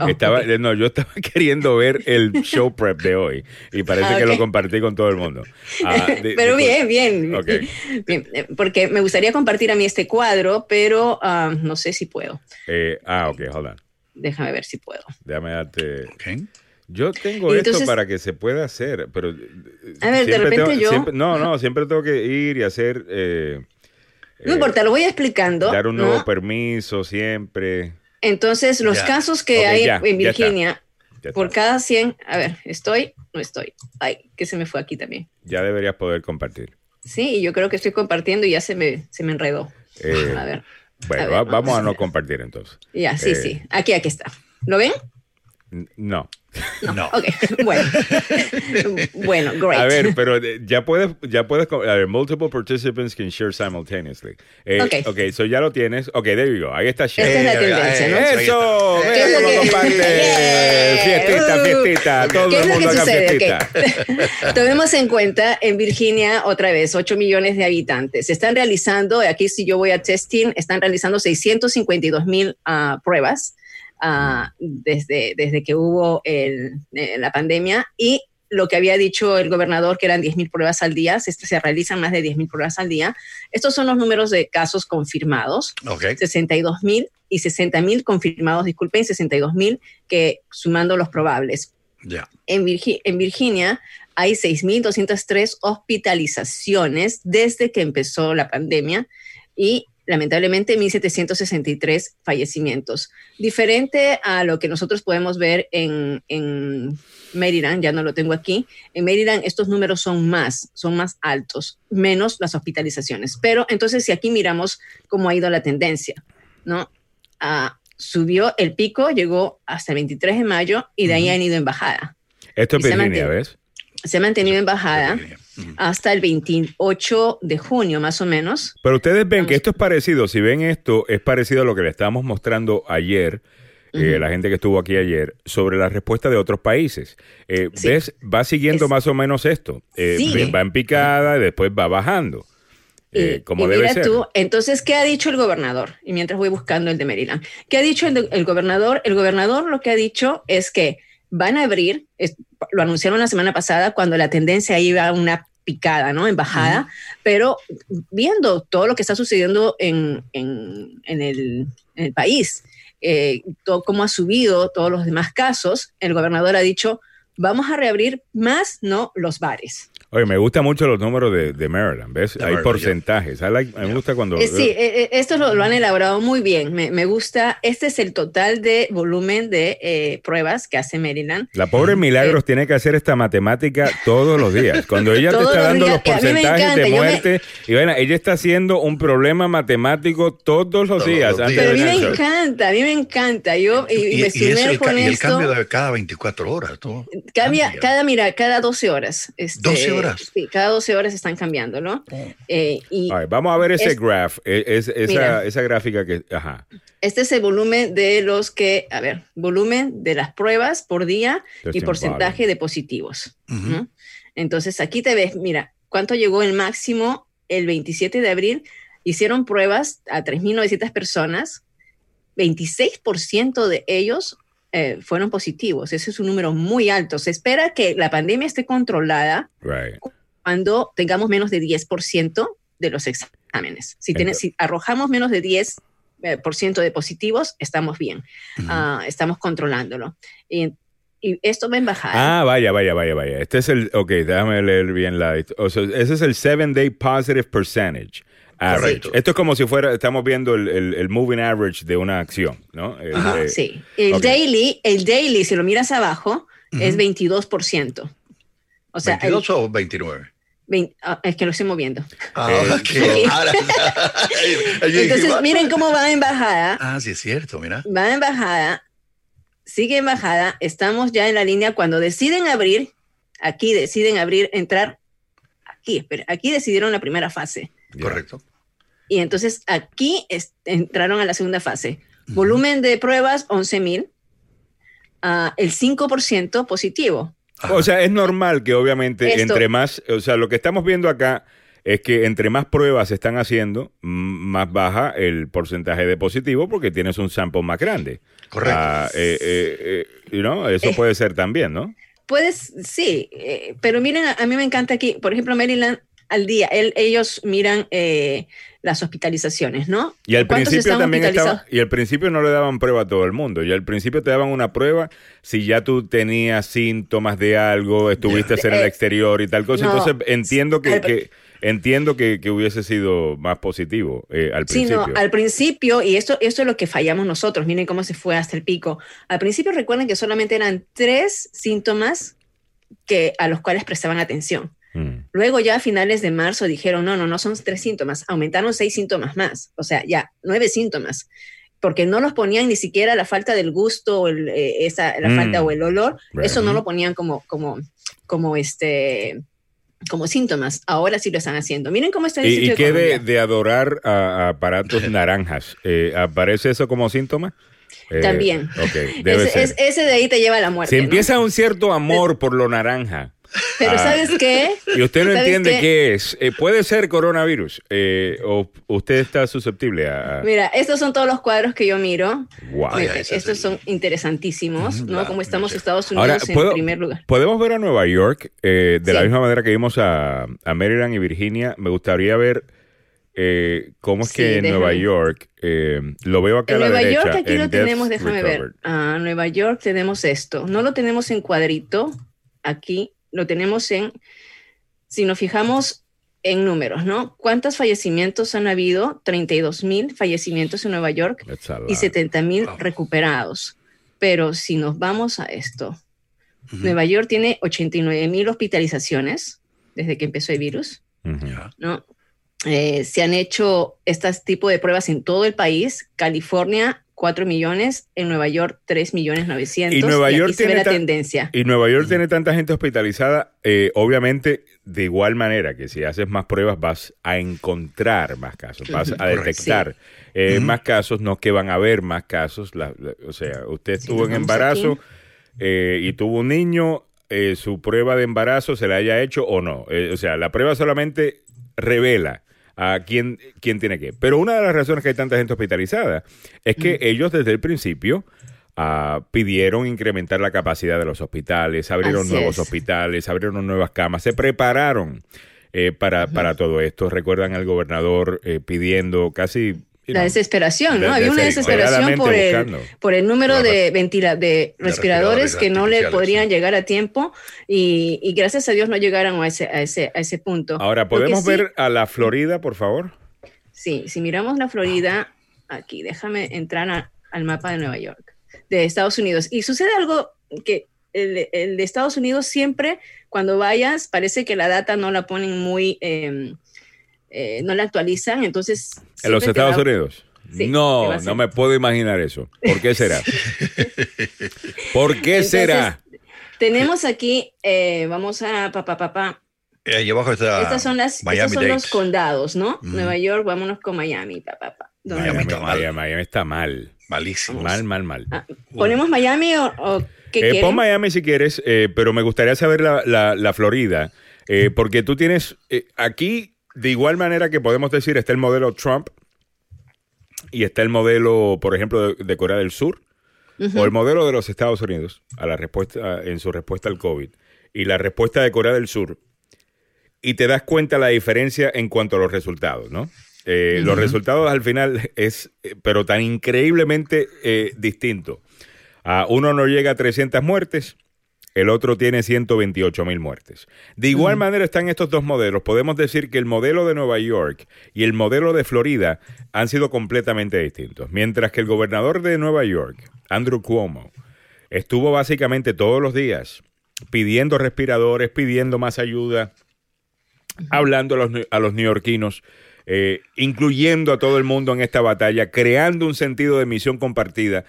oh, estaba, No, yo estaba queriendo ver el show prep de hoy y parece ah, que lo compartí con todo el mundo. Ah, pero bien, bien, bien. Eh, porque me gustaría compartir a mí este cuadro, pero no sé si puedo. Eh, ah, ok, hold on. Déjame ver si puedo. Déjame darte. Yo tengo esto para que se pueda hacer, pero. A ver, de repente yo. no, no, siempre tengo que ir y hacer. No importa, lo voy explicando. Dar un nuevo permiso siempre. Entonces, los casos que hay en Virginia, por cada 100, a ver, ¿estoy? No estoy. Ay, que se me fue aquí también. Ya deberías poder compartir. Sí, yo creo que estoy compartiendo y ya se me, se me enredó. Eh, a ver. Bueno, vamos, a, no compartir entonces. Ya, sí, sí. Eh, aquí, aquí está. ¿Lo ven? No. No. Ok, bueno. bueno, great. A ver, pero ya puedes, ya puedes, a ver, multiple participants can share simultaneously. Eh, ok. Ok, so ya lo tienes. Ok, there you go. Ahí está share. Esta es la tendencia, ¿no? ¡Eso! ¡Mira cómo lo comparte! Fiestita, fiestita. Todo el mundo haga fiestita. Tomemos en cuenta, en Virginia, otra vez, 8 millones de habitantes. Se están realizando, aquí si yo voy a testing, están realizando 652 mil uh, pruebas Ah, desde, desde que hubo el, eh, la pandemia y lo que había dicho el gobernador, que eran 10.000 pruebas al día, se, se realizan más de 10.000 pruebas al día. Estos son los números de casos confirmados, okay. 62.000 y 60.000 confirmados, disculpen, 62.000 que sumando los probables. ya En, en Virginia hay 6.203 hospitalizaciones desde que empezó la pandemia y lamentablemente 1.763 fallecimientos. Diferente a lo que nosotros podemos ver en, en, Maryland, ya no lo tengo aquí, en Maryland estos números son más, son más altos, menos las hospitalizaciones. Pero entonces si aquí miramos cómo ha ido la tendencia, ¿no? Ah, subió el pico, llegó hasta el 23 de mayo y de ahí han ido en bajada. Esto es Virginia, ¿ves? Se ha mantenido en bajada hasta el 28 de junio, más o menos. Pero ustedes ven que esto es parecido, si ven esto, es parecido a lo que le estábamos mostrando ayer. Eh, la gente que estuvo aquí ayer, sobre la respuesta de otros países. Eh, ¿Ves? Va siguiendo más o menos esto. Eh, va en picada, y después va bajando. como debe ser. Tú, entonces, ¿qué ha dicho el gobernador? Y mientras voy buscando el de Maryland. ¿Qué ha dicho el, gobernador? El gobernador lo que ha dicho es que van a abrir, lo anunciaron la semana pasada cuando la tendencia iba a una picada, ¿no? En bajada, pero viendo todo lo que está sucediendo en, en, el, país, eh, todo, cómo ha subido todos los demás casos, el gobernador ha dicho, vamos a reabrir más, no los bares. Oye, me gustan mucho los números de, Maryland, ¿ves? Hay porcentajes. me gusta cuando... Eh, sí, eh, estos lo, han elaborado muy bien. Me, gusta. Este es el total de volumen de eh, pruebas que hace Maryland. La pobre Milagros tiene que hacer esta matemática todos los días. Cuando ella te está dando los porcentajes de muerte, y bueno, ella está haciendo un problema matemático todos los días. Pero a mí me encanta, a mí me encanta. Yo, y, me y, el, con y el cambio de cada 24 horas. ¿no? Cambia, cada, mira, cada 12 horas. Este, 12 horas Sí, cada 12 horas están cambiando, ¿no? Eh, y vamos a ver ese graph, e, esa, esa, gráfica que, ajá. Este es el volumen de los que, a ver, volumen de las pruebas por día y porcentaje de positivos. Entonces, aquí te ves, mira, ¿cuánto llegó el máximo el 27 de abril? Hicieron pruebas a 3.900 personas, 26% de ellos eh, fueron positivos. Ese es un número muy alto. Se espera que la pandemia esté controlada cuando tengamos menos de 10% de los exámenes. Si, si arrojamos menos de 10 eh, por ciento de positivos, estamos bien, ah, estamos controlándolo. Y, y, esto va en bajada. Ah, vaya, vaya, vaya, vaya. Este es el, ok, déjame leer bien la, o sea, ese es el seven day positive percentage. Average. Esto es como si fuera, estamos viendo el, el, moving average de una acción, ¿no? sí. El daily, el daily, si lo miras abajo, es 22%. O sea, ¿22 o 29? Ah, es que lo estoy moviendo. Ah, Entonces, miren cómo va en bajada. Ah, sí, es cierto, mira. Va en bajada, sigue en bajada. Estamos ya en la línea cuando deciden abrir, aquí deciden abrir, entrar, aquí, espera, aquí decidieron la primera fase. Correcto. Y entonces aquí entraron a la segunda fase. Volumen de pruebas, 11 mil. Uh, el 5% positivo. O sea, es normal que obviamente entre más, o sea, lo que estamos viendo acá es que entre más pruebas se están haciendo, más baja el porcentaje de positivo porque tienes un sample más grande. Correcto. Ah, eh, eh, eh, eso puede ser también, ¿no? Puedes, sí, pero miren, a, mí me encanta aquí, por ejemplo, Maryland al día, ellos miran las hospitalizaciones, ¿no? Y al principio también estaba, y al principio no le daban prueba a todo el mundo, y al principio te daban una prueba si ya tú tenías síntomas de algo, estuviste en el eh, exterior y tal cosa, entonces entiendo que, entiendo que, hubiese sido más positivo eh, al principio. Sí, no, al principio, y esto, esto es lo que fallamos nosotros, miren cómo se fue hasta el pico. Al principio recuerden que solamente eran tres síntomas que, a los cuales prestaban atención. Mm. Luego ya a finales de marzo dijeron, no, no, no son tres síntomas, aumentaron seis síntomas más, o sea, ya nueve síntomas, porque no los ponían ni siquiera la falta del gusto, o eh, esa, la falta mm. o el olor, eso no lo ponían como, como, como este como síntomas. Ahora sí lo están haciendo. Miren cómo está el ¿Y, y qué de, adorar a, aparatos naranjas? Eh, ¿Aparece eso como síntoma? Eh, También. ese, de ahí te lleva a la muerte. Si empieza un cierto amor por lo naranja, pero ah. ¿sabes qué? Y usted no entiende qué, es. Eh, puede ser coronavirus eh, o usted está susceptible a... Mira, estos son todos los cuadros que yo miro. estos son interesantísimos, ¿no? Como estamos Estados Unidos en primer lugar. Podemos ver a Nueva York eh, de la misma manera que vimos a, Maryland y Virginia. Me gustaría ver... ¿Cómo es que en Nueva York, lo veo acá en a la Nueva York aquí lo tenemos, déjame ver. Ah, Nueva York tenemos esto. No lo tenemos en cuadrito aquí, lo tenemos en, si nos fijamos en números, ¿no? ¿Cuántos fallecimientos han habido? 32 mil fallecimientos en Nueva York y 70 mil recuperados. Pero si nos vamos a esto, Nueva York tiene 89 mil hospitalizaciones desde que empezó el virus, ¿no? Eh, se han hecho este tipo de pruebas en todo el país. California 4 millones, en Nueva York 3 millones 900. Y Nueva York tiene la tendencia. Y Nueva York tiene tanta gente hospitalizada, eh, obviamente de igual manera que si haces más pruebas vas a encontrar más casos, vas a detectar eh, más casos, no que van a haber más casos. o sea, usted estuvo en embarazo eh, y tuvo un niño, su prueba de embarazo se la haya hecho o no. o sea, la prueba solamente revela a quién, quién tiene qué. Pero una de las razones que hay tanta gente hospitalizada es que ellos desde el principio ah, pidieron incrementar la capacidad de los hospitales, abrieron nuevos hospitales, abrieron nuevas camas, se prepararon eh, para, para todo esto. Recuerdan al gobernador eh, pidiendo casi la desesperación, ¿no? Había una desesperación por el, por el número de, ventila, de respiradores que no le podrían llegar a tiempo y, gracias a Dios no llegaron a ese, a ese, a ese punto. Ahora, ¿podemos ver a la Florida, por favor? Sí, si miramos la Florida, aquí, déjame entrar al mapa de Nueva York, de Estados Unidos. Y sucede algo que el, de Estados Unidos siempre, cuando vayas, parece que la data no la ponen muy... Em, eh, no la actualizan, entonces... ¿En los Estados Unidos? no, no me puedo imaginar eso. ¿Por qué será? ¿Por qué será? Tenemos aquí, eh, vamos a papá, papá. Eh, ahí abajo está Estas son, las, estos son los condados, ¿no? Nueva York, vámonos con Miami, papá, papá. Miami, está mal. Miami está mal. Malísimo. Mal, mal, mal. Ah, ¿Ponemos Miami o, o qué Pon Miami si quieres, pero me gustaría saber la, la, la Florida. porque tú tienes aquí de igual manera que podemos decir, está el modelo Trump y está el modelo, por ejemplo, de, Corea del Sur, o el modelo de los Estados Unidos a la respuesta, en su respuesta al COVID, y la respuesta de Corea del Sur, y te das cuenta la diferencia en cuanto a los resultados, ¿no? Eh, los resultados al final es, eh, pero tan increíblemente eh, distinto. Uno no llega a 300 muertes, el otro tiene 128 mil muertes. De igual manera están estos dos modelos. Podemos decir que el modelo de Nueva York y el modelo de Florida han sido completamente distintos. Mientras que el gobernador de Nueva York, Andrew Cuomo, estuvo básicamente todos los días pidiendo respiradores, pidiendo más ayuda, hablando a los, a los neoyorquinos, eh, incluyendo a todo el mundo en esta batalla, creando un sentido de misión compartida.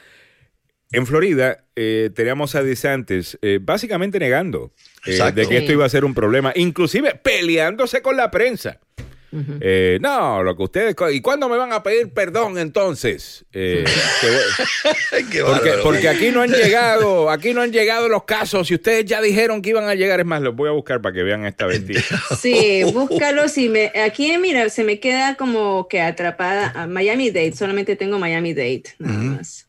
En Florida eh, teníamos a DeSantis eh, básicamente negando eh, de que esto iba a ser un problema, inclusive peleándose con la prensa. Eh, no, lo que ustedes... ¿Y cuándo me van a pedir perdón entonces? Eh, que porque, aquí no han llegado, aquí no han llegado los casos y ustedes ya dijeron que iban a llegar. Es más, los voy a buscar para que vean esta mentira. Sí, búscalos y me, aquí, mira, se me queda como que atrapada a Miami Dade, solamente tengo Miami Dade, nada más.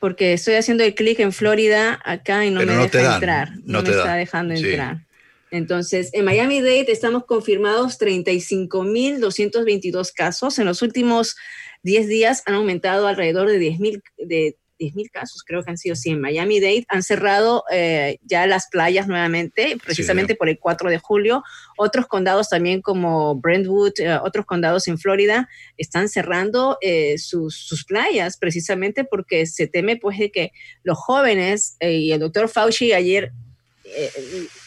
Porque estoy haciendo el clic en Florida acá y no Pero me no te deja dan, entrar, no, no me está dejando sí. entrar. Entonces, en Miami Dade estamos confirmados 35.222 casos. En los últimos 10 días han aumentado alrededor de 10.000 de 10.000 casos, creo que han sido 100. Miami Dade han cerrado eh, ya las playas nuevamente, precisamente por el 4 de julio. Otros condados también como Brentwood, eh, otros condados en Florida están cerrando eh, sus, sus playas precisamente porque se teme pues de que los jóvenes y el doctor Fauci ayer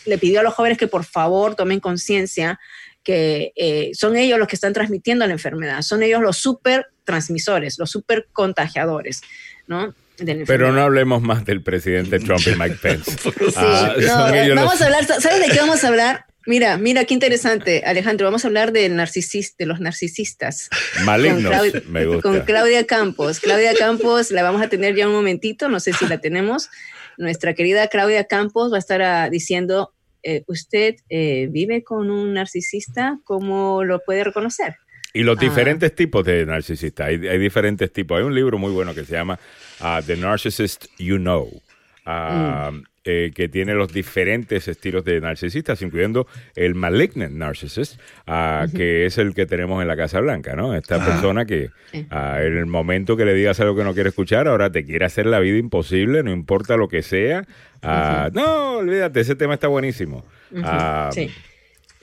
le pidió a los jóvenes que por favor tomen conciencia que eh, son ellos los que están transmitiendo la enfermedad, son ellos los super transmisores, los super contagiadores, ¿no? Pero no hablemos más del presidente Trump y Mike Pence. Ah, no, eh, vamos los- a hablar, ¿sabes de qué vamos a hablar? Mira, mira qué interesante, Alejandro, vamos a hablar del narcisis, de los narcisistas. malignos. Con Claudia- me gusta. Con Claudia Campos. Claudia Campos la vamos a tener ya un momentito, no sé si la tenemos. Nuestra querida Claudia Campos va a estar ah, diciendo, eh, ¿usted eh, vive con un narcisista? ¿Cómo lo puede reconocer? Y los Ah. diferentes tipos de narcisistas. Hay, hay diferentes tipos. Hay un libro muy bueno que se llama ah, The Narcissist You Know, Mm. eh, que tiene los diferentes estilos de narcisistas, incluyendo el malignant narcissist, ah, que es el que tenemos en la Casa Blanca, ¿no? Esta persona que en el momento que le digas algo que no quiere escuchar, ahora te quiere hacer la vida imposible, no importa lo que sea. No, olvídate, ese tema está buenísimo. Sí.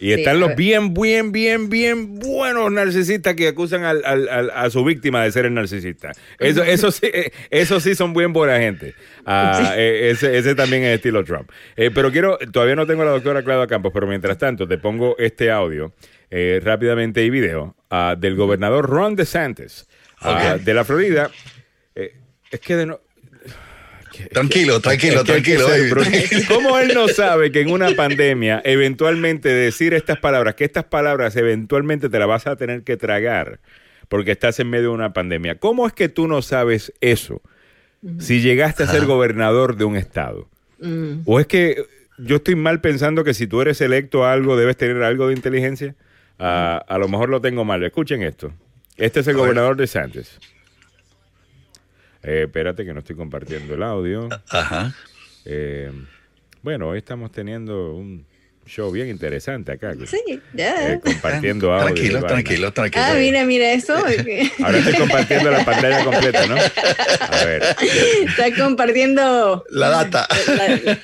Y están los ver. bien, bien, bien, bien buenos narcisistas que acusan al- al- al- a su víctima de ser el narcisista. Eso, eso, sí, eh, eso sí son bien buena gente. Ah, eh, ese, ese también es estilo Trump. Eh, pero quiero, todavía no tengo a la doctora Claudia Campos, pero mientras tanto te pongo este audio eh, rápidamente y video ah, del gobernador Ron DeSantis ah, de la Florida. Eh, es que de no... Tranquilo, tranquilo, tranquilo. ser. ¿Cómo él no sabe que en una pandemia, eventualmente decir estas palabras, que estas palabras eventualmente te las vas a tener que tragar porque estás en medio de una pandemia? ¿Cómo es que tú no sabes eso si llegaste a ser gobernador de un estado? Mm. ¿O es que yo estoy mal pensando que si tú eres electo a algo debes tener algo de inteligencia? Ah, a lo mejor lo tengo mal. Escuchen esto. Este es el gobernador de Santos. Eh, espérate que no estoy compartiendo el audio. Ajá. Eh, bueno, hoy estamos teniendo un show bien interesante acá. que- Sí, ya. eh, compartiendo audio. Tranquilo, tranquilo, tranquilo. ah, mira, mira eso. Ahora estoy compartiendo la pantalla completa, ¿no? A ver. Está compartiendo La data. la-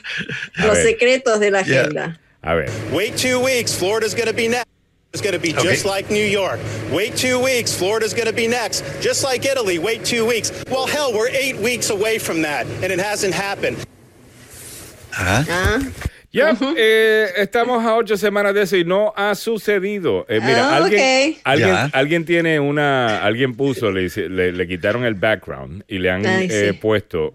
los ver. secretos de la agenda. A ver. Wait two weeks, Florida's going to be next. It's going to be Okay. just like New York. Wait two weeks, Florida's going to be next. Just like Italy, wait two weeks. Well, hell, we're eight weeks away from that, and it hasn't happened. Ah, Ya, eh, estamos a ocho semanas de eso y no ha sucedido. Eh, mira, Ah, alguien, ok. alguien, Ya. alguien tiene una, alguien puso, le, le, le quitaron el background y le han Ay, eh, sí. puesto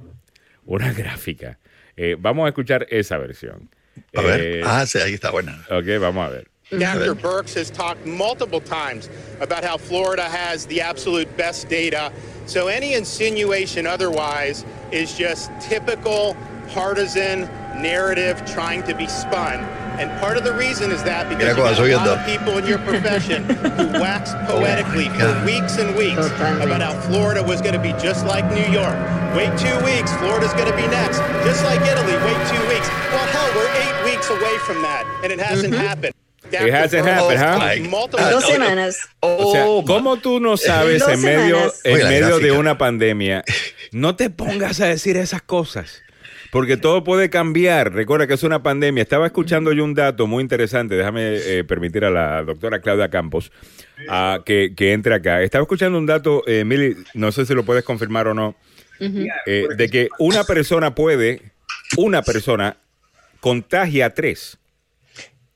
una gráfica. Eh, vamos a escuchar esa versión. A ver. Eh, Ah, sí, ahí está buena. Ok, vamos a ver. Dr. Burks has talked multiple times about how Florida has the absolute best data. So any insinuation otherwise is just typical partisan narrative trying to be spun. And part of the reason is that because you got a lot of people in your profession who waxed poetically Oh for weeks and weeks about how Florida was going to be just like New York. Wait two weeks, Florida's going to be next. Just like Italy, wait two weeks. Well, hell, we're eight weeks away from that, and it hasn't happened. It hasn't happened, huh? dos semanas. O sea, ¿cómo tú no sabes en medio, en medio de una pandemia? No te pongas a decir esas cosas. Porque todo puede cambiar. Recuerda que es una pandemia. Estaba escuchando yo un dato muy interesante. Déjame eh, permitir a la doctora Claudia Campos uh, que, que, entre acá. Estaba escuchando un dato, eh, Mili, no sé si lo puedes confirmar o no, uh -huh. eh, de que una persona puede, una persona contagia a tres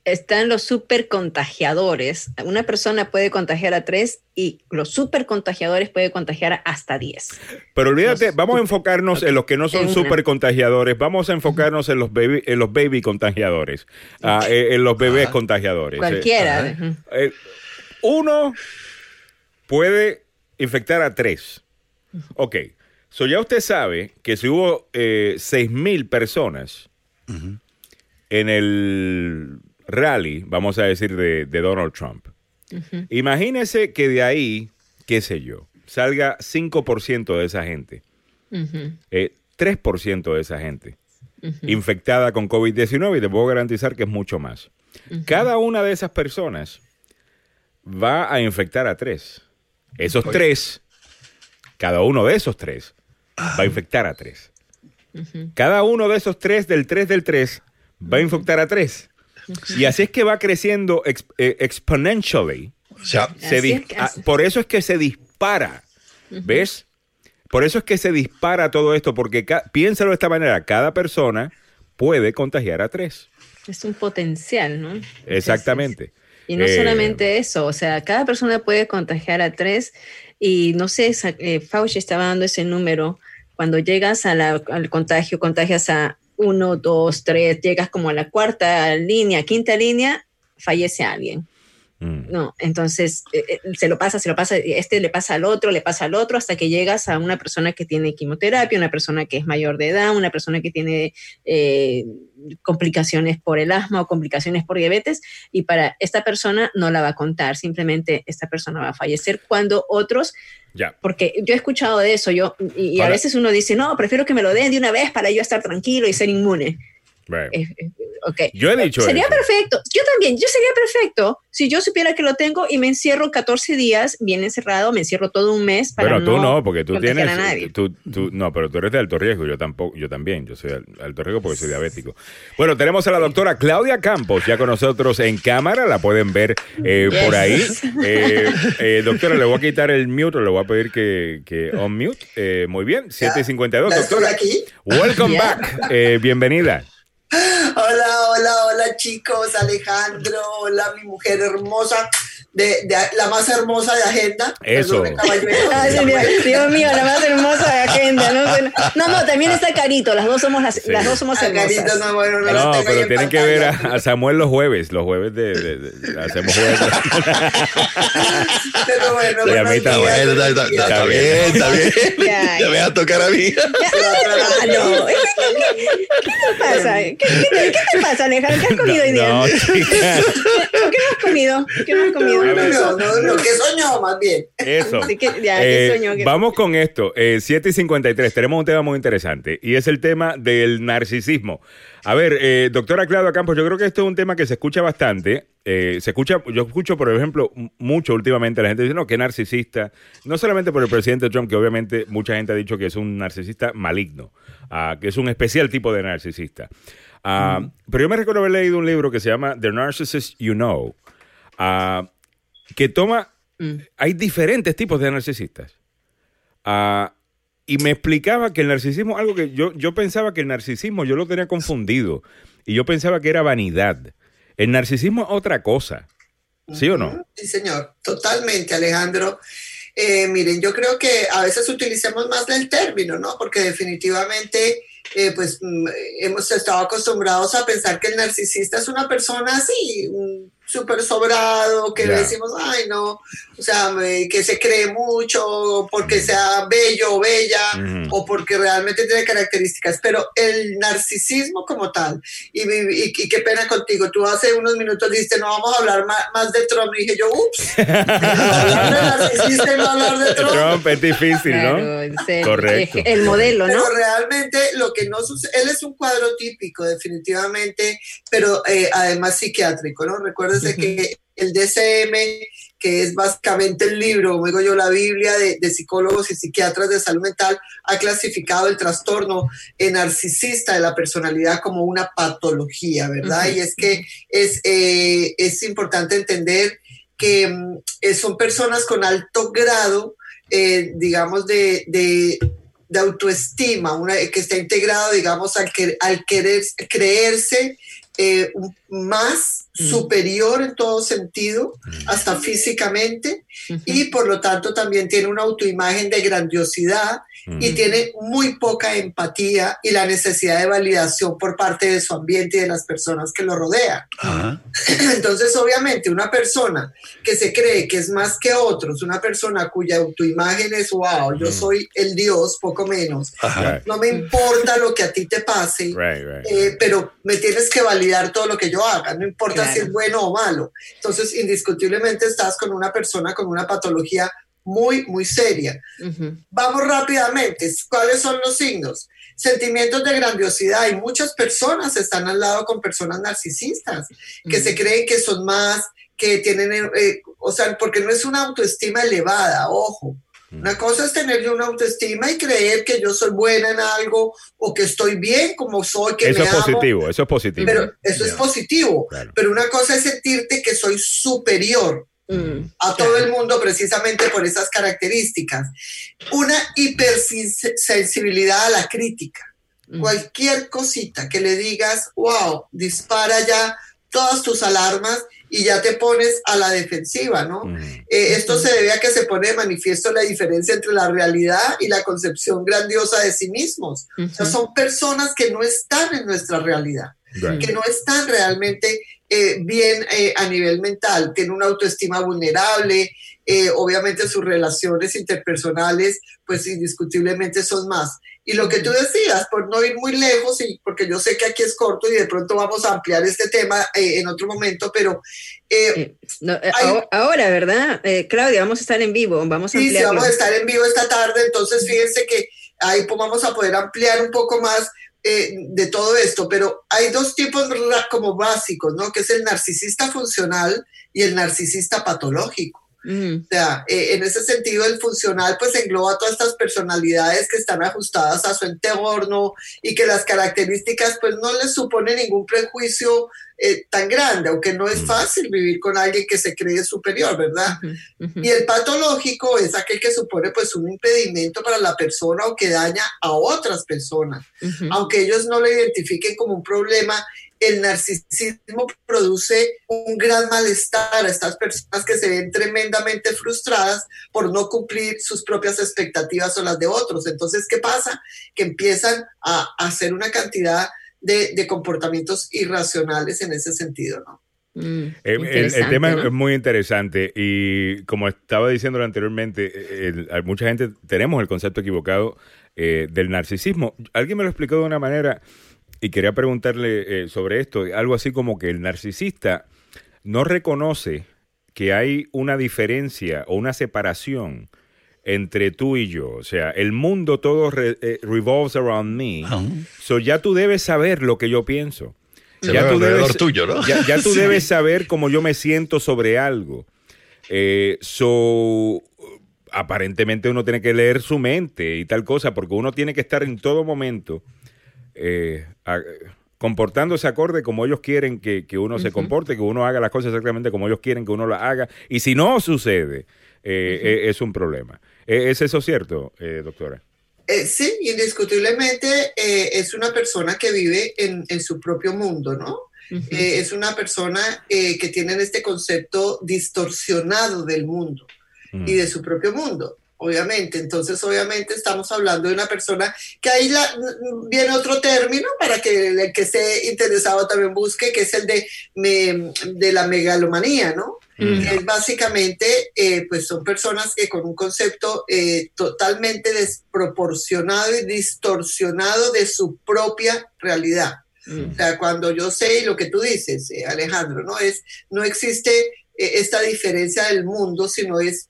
están los super contagiadores. Una persona puede contagiar a tres y los super contagiadores puede contagiar hasta diez. Pero olvídate, los, vamos a enfocarnos en los que no son super contagiadores, vamos a enfocarnos en los baby, en los baby contagiadores, uh, en los bebés contagiadores. Cualquiera. Eh, eh, uno puede infectar a tres. Ok. So ya usted sabe que si hubo eh, seis mil personas uh -huh. en el rally, vamos a decir, de, de Donald Trump. Uh -huh. Imagínese que de ahí, qué sé yo, salga 5% de esa gente, uh -huh. eh, 3% de esa gente uh -huh. infectada con COVID-19 y te puedo garantizar que es mucho más. Cada una de esas personas va a infectar a tres. Esos tres, cada uno de esos tres, va a infectar a tres. Cada uno de esos tres, del 3 del 3, va a infectar a tres. Y así es que va creciendo exp eh, exponentially. O sea, se es que así. por eso es que se dispara. Uh -huh. ¿Ves? Por eso es que se dispara todo esto, porque piénsalo de esta manera, cada persona puede contagiar a tres. Es un potencial, ¿no? Exactamente. Y no eh, solamente eso, o sea, cada persona puede contagiar a tres y no sé, eh, Fauci estaba dando ese número, cuando llegas a la, al contagio, contagias a uno, dos, tres, llegas como a la cuarta línea, quinta línea, fallece alguien. Mm. No, entonces eh, se lo pasa, se lo pasa, este le pasa al otro, le pasa al otro, hasta que llegas a una persona que tiene quimioterapia, una persona que es mayor de edad, una persona que tiene eh, complicaciones por el asma o complicaciones por diabetes, y para esta persona no la va a contar, simplemente esta persona va a fallecer cuando otros ya. Porque yo he escuchado de eso, yo, y, y a veces uno dice, no, prefiero que me lo den de una vez para yo estar tranquilo y ser inmune. Right. Eh, okay. Yo he dicho Sería eso. perfecto. Yo también, yo sería perfecto si yo supiera que lo tengo y me encierro 14 días bien encerrado, me encierro todo un mes para Pero tú no, no, porque tú tienes tú, tú, no, pero tú eres de alto riesgo, yo tampoco, yo también, yo soy de alto riesgo porque soy diabético. Bueno, tenemos a la doctora Claudia Campos ya con nosotros en cámara, la pueden ver eh, yes. por ahí. Eh, eh, doctora, le voy a quitar el mute, le voy a pedir que, que on mute. Eh, muy bien, 752, doctora. Aquí? Welcome yeah. back, bienvenida. Hola, hola, hola chicos, Alejandro, hola mi mujer hermosa, de, de la más hermosa de agenda. Eso. Ay, Dios mío, la más hermosa de agenda. No, no, no, también está Carito, las dos somos las, sí. las dos somos hermosas. Carito, no, bueno, no, no pero tienen que ver a, a, Samuel los jueves, los jueves de, de, de hacemos jueves. pero bueno, a mí está, bueno, está, está, está, está bien, está bien. Ya, ya me va a tocar a mí. Ah, no. ¿Qué te pasa? ¿Qué, qué, te, ¿Qué, te, pasa, Alejandro? ¿Qué has comido hoy día? ¿Qué has comido? ¿Qué has comido? No, no, lo que soñó, más bien. Eso. Así que, ya, eh, ¿qué soñó? Vamos con esto. Eh, 7 y 53. Tenemos un tema muy interesante y es el tema del narcisismo. A ver, eh, doctora Claudia Campos, yo creo que esto es un tema que se escucha bastante. Eh, se escucha, yo escucho, por ejemplo, mucho últimamente la gente dice, no, qué narcisista. No solamente por el presidente Trump, que obviamente mucha gente ha dicho que es un narcisista maligno, uh, que es un especial tipo de narcisista. Uh, mm. Pero yo me recuerdo haber leído un libro que se llama The Narcissist You Know, uh, que toma, mm. hay diferentes tipos de narcisistas. y me explicaba que el narcisismo, algo que yo, yo pensaba que el narcisismo yo lo tenía confundido, y yo pensaba que era vanidad. El narcisismo es otra cosa. ¿Sí o no? Sí, señor. Totalmente, Alejandro. Eh, miren, yo creo que a veces utilicemos más el término, ¿no? Porque definitivamente, eh, pues, hemos estado acostumbrados a pensar que el narcisista es una persona así, un súper sobrado, que yeah. decimos, ay, no, o sea, que se cree mucho, porque sea bello o bella, -huh. o porque realmente tiene características, pero el narcisismo como tal, y, y, y, qué pena contigo, tú hace unos minutos dijiste, no vamos a hablar más, más de Trump, y dije yo, ups, hablar de narcisista y no hablar de Trump. Trump es difícil, claro, ¿no? El, Correcto. El modelo, ¿no? Pero realmente lo que no sucede, él es un cuadro típico, definitivamente, pero eh, además psiquiátrico, ¿no? Recuerdes que el DCM, que es básicamente el libro, digo yo, la Biblia de, psicólogos y psiquiatras de salud mental, ha clasificado el trastorno narcisista de la personalidad como una patología, ¿verdad? Y es que es, eh, es importante entender que mm, son personas con alto grado, eh, digamos, de, de, autoestima, una, que está integrado, digamos, al, que, al querer creerse eh, más. Superior en todo sentido, mm. hasta físicamente, y por lo tanto también tiene una autoimagen de grandiosidad y tiene muy poca empatía y la necesidad de validación por parte de su ambiente y de las personas que lo rodean. Entonces, obviamente, una persona que se cree que es más que otros, una persona cuya autoimagen es, wow, yo soy el Dios, poco menos, no me importa lo que a ti te pase, eh, pero me tienes que validar todo lo que yo haga, no importa si es bueno o malo. Entonces, indiscutiblemente estás con una persona con una patología muy, muy seria. Vamos rápidamente. ¿Cuáles son los signos? Sentimientos de grandiosidad. Y muchas personas están al lado con personas narcisistas que se creen que son más, que tienen, eh, o sea, porque no es una autoestima elevada, ojo. Una cosa es tener una autoestima y creer que yo soy buena en algo o que estoy bien como soy, que eso es positivo, eso es positivo. Pero eso es positivo. Pero una cosa es sentirte que soy superior Mm, a todo el mundo precisamente por esas características. Una hipersensibilidad a la crítica. Mm. Cualquier cosita que le digas, wow, dispara ya todas tus alarmas y ya te pones a la defensiva, ¿no? Mm. Eh, esto se debe a que se pone de manifiesto la diferencia entre la realidad y la concepción grandiosa de sí mismos. O sea, son personas que no están en nuestra realidad, que no están realmente eh, bien eh, a nivel mental, tiene una autoestima vulnerable, eh, obviamente sus relaciones interpersonales pues indiscutiblemente son más. Y lo que tú decías, por no ir muy lejos, y porque yo sé que aquí es corto y de pronto vamos a ampliar este tema en otro momento, pero... ahora, ¿verdad? Claudia, vamos a estar en vivo, vamos a Sí, sí, vamos a estar en vivo esta tarde, entonces fíjense que ahí pues vamos a poder ampliar un poco más eh, de todo esto, pero hay dos tipos como básicos, ¿no? Que es el narcisista funcional y el narcisista patológico. Mm. O sea, eh, en ese sentido, el funcional pues engloba todas estas personalidades que están ajustadas a su entorno y que las características pues no les supone ningún prejuicio eh, tan grande, aunque no es mm. fácil vivir con alguien que se cree superior, ¿verdad? Y el patológico es aquel que supone pues un impedimento para la persona o que daña a otras personas, aunque ellos no lo identifiquen como un problema. El narcisismo produce un gran malestar a estas personas que se ven tremendamente frustradas por no cumplir sus propias expectativas o las de otros. Entonces, ¿qué pasa? Que empiezan a hacer una cantidad de, comportamientos irracionales en ese sentido, ¿no? Mm, el, tema es muy interesante y como estaba diciendo anteriormente, mucha gente tenemos el concepto equivocado eh, del narcisismo. Alguien me lo explicó de una manera y quería preguntarle eh, sobre esto, algo así como que el narcisista no reconoce que hay una diferencia o una separación entre tú y yo. O sea, el mundo todo eh, revolves around me. So ya tú debes saber lo que yo pienso. ya tú, debes, tuyo, ¿no? ya, tú debes saber cómo yo me siento sobre algo. Eh, so, aparentemente uno tiene que leer su mente y tal cosa, porque uno tiene que estar en todo momento eh, comportándose acorde como ellos quieren que, uno se comporte, que uno haga las cosas exactamente como ellos quieren que uno las haga. Y si no sucede, es un problema. Eh, ¿Es eso cierto, eh, doctora? Eh, sí, indiscutiblemente es una persona que vive en, su propio mundo, ¿no? es una persona que tiene este concepto distorsionado del mundo y de su propio mundo obviamente. Entonces, obviamente estamos hablando de una persona que ahí la, viene otro término para que el que esté interesado también busque, que es el de, de la megalomanía, ¿no? es básicamente, eh, pues son personas que con un concepto eh, totalmente desproporcionado y distorsionado de su propia realidad. O sea, cuando yo sé y lo que tú dices, eh, Alejandro, no es, no existe esta diferencia del mundo, sino es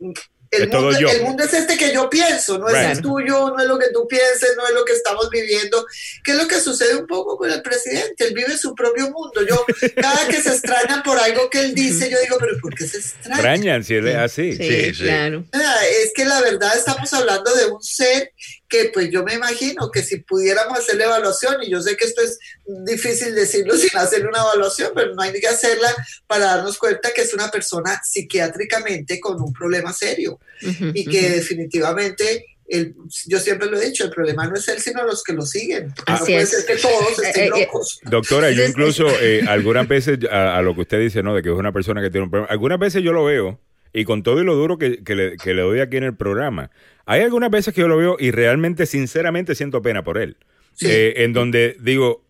El, mundo, el mundo es este que yo pienso, no es el tuyo, no es lo que tú pienses, no es lo que estamos viviendo. ¿Qué es lo que sucede un poco con el presidente? Él vive su propio mundo. Yo, cada que se extraña por algo que él dice, yo digo, pero ¿por qué se extraña? Extrañan si es así. Sí, claro. Ah, es que la verdad estamos hablando de un ser que pues yo me imagino que si pudiéramos hacer la evaluación, y yo sé que esto es difícil decirlo sin hacer una evaluación, pero no hay que hacerla para darnos cuenta que es una persona psiquiátricamente con un problema serio y que definitivamente el, yo siempre lo he dicho, el problema no es él, sino los que lo siguen. no puede ser que todos estén eh, eh, eh, locos. Doctora, yo incluso algunas veces, a, lo que usted dice, ¿no? De que es una persona que tiene un problema, algunas veces yo lo veo, y con todo y lo duro que, que, le, que le doy aquí en el programa, hay algunas veces que yo lo veo y realmente, sinceramente, siento pena por él. en donde digo,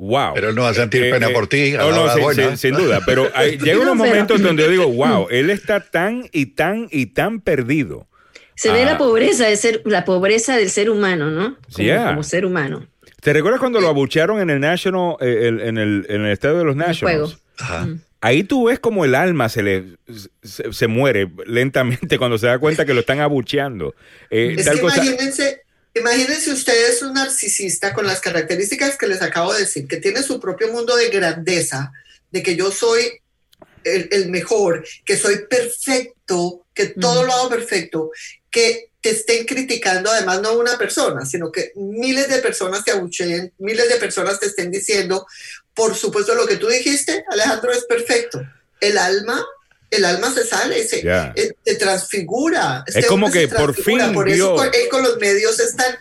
wow. Pero él no va a sentir pena por ti. No, no, sin, duda. Pero hay, llega unos momentos donde yo digo, wow, él está tan y tan y tan perdido se ve la ah. pobreza de ser, la pobreza del ser humano, ¿no? Como, ser humano. ¿Te recuerdas cuando lo abuchearon en el National, eh, en, el, en el estadio de los Nationals? Ajá. Mm. Ahí tú ves como el alma se le se, muere lentamente cuando se da cuenta que lo están abucheando. Eh, es que imagínense, imagínense ustedes un narcisista con las características que les acabo de decir, que tiene su propio mundo de grandeza, de que yo soy el, mejor, que soy perfecto, que todo lo hago perfecto, que te estén criticando además no una persona, sino que miles de personas te abucheen, miles de personas te estén diciendo, por supuesto lo que tú dijiste, Alejandro, es perfecto. El alma, el alma se sale, se, eh, transfigura. es este como que por fin Por eso él con los medios están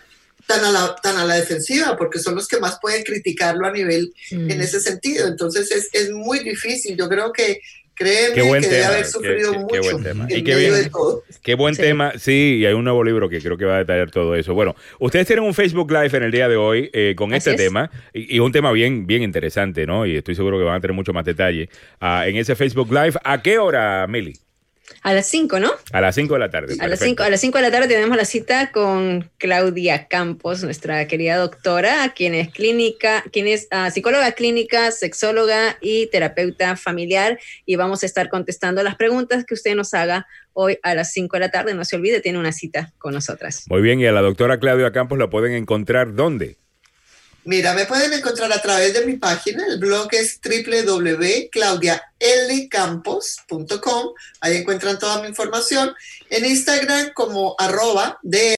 tan a, la, tan a la defensiva, porque son los que más pueden criticarlo a nivel en mm. ese sentido. Entonces es, es muy difícil. Yo creo que Créeme qué buen que tema, debe haber sufrido mucho. Qué buen tema. Y qué, bien, qué buen tema. Sí, y hay un nuevo libro que creo que va a detallar todo eso. Bueno, ustedes tienen un Facebook Live en el día de hoy eh, con este tema y, y, un tema bien, bien interesante, ¿no? Y estoy seguro que van a tener mucho más detalle uh, en ese Facebook Live. ¿A qué hora, Mili? A las 5, ¿no? A las 5 de la tarde. A las 5 a las cinco de la tarde tenemos la cita con Claudia Campos, nuestra querida doctora, quien es clínica, quien es uh, psicóloga clínica, sexóloga y terapeuta familiar. Y vamos a estar contestando las preguntas que usted nos haga hoy a las 5 de la tarde. No se olvide, tiene una cita con nosotras. Muy bien, y a la doctora Claudia Campos la pueden encontrar ¿dónde? Mira, me pueden encontrar a través de mi página, el blog es www.claudialcampos.com, ahí encuentran toda mi información, en Instagram como arroba de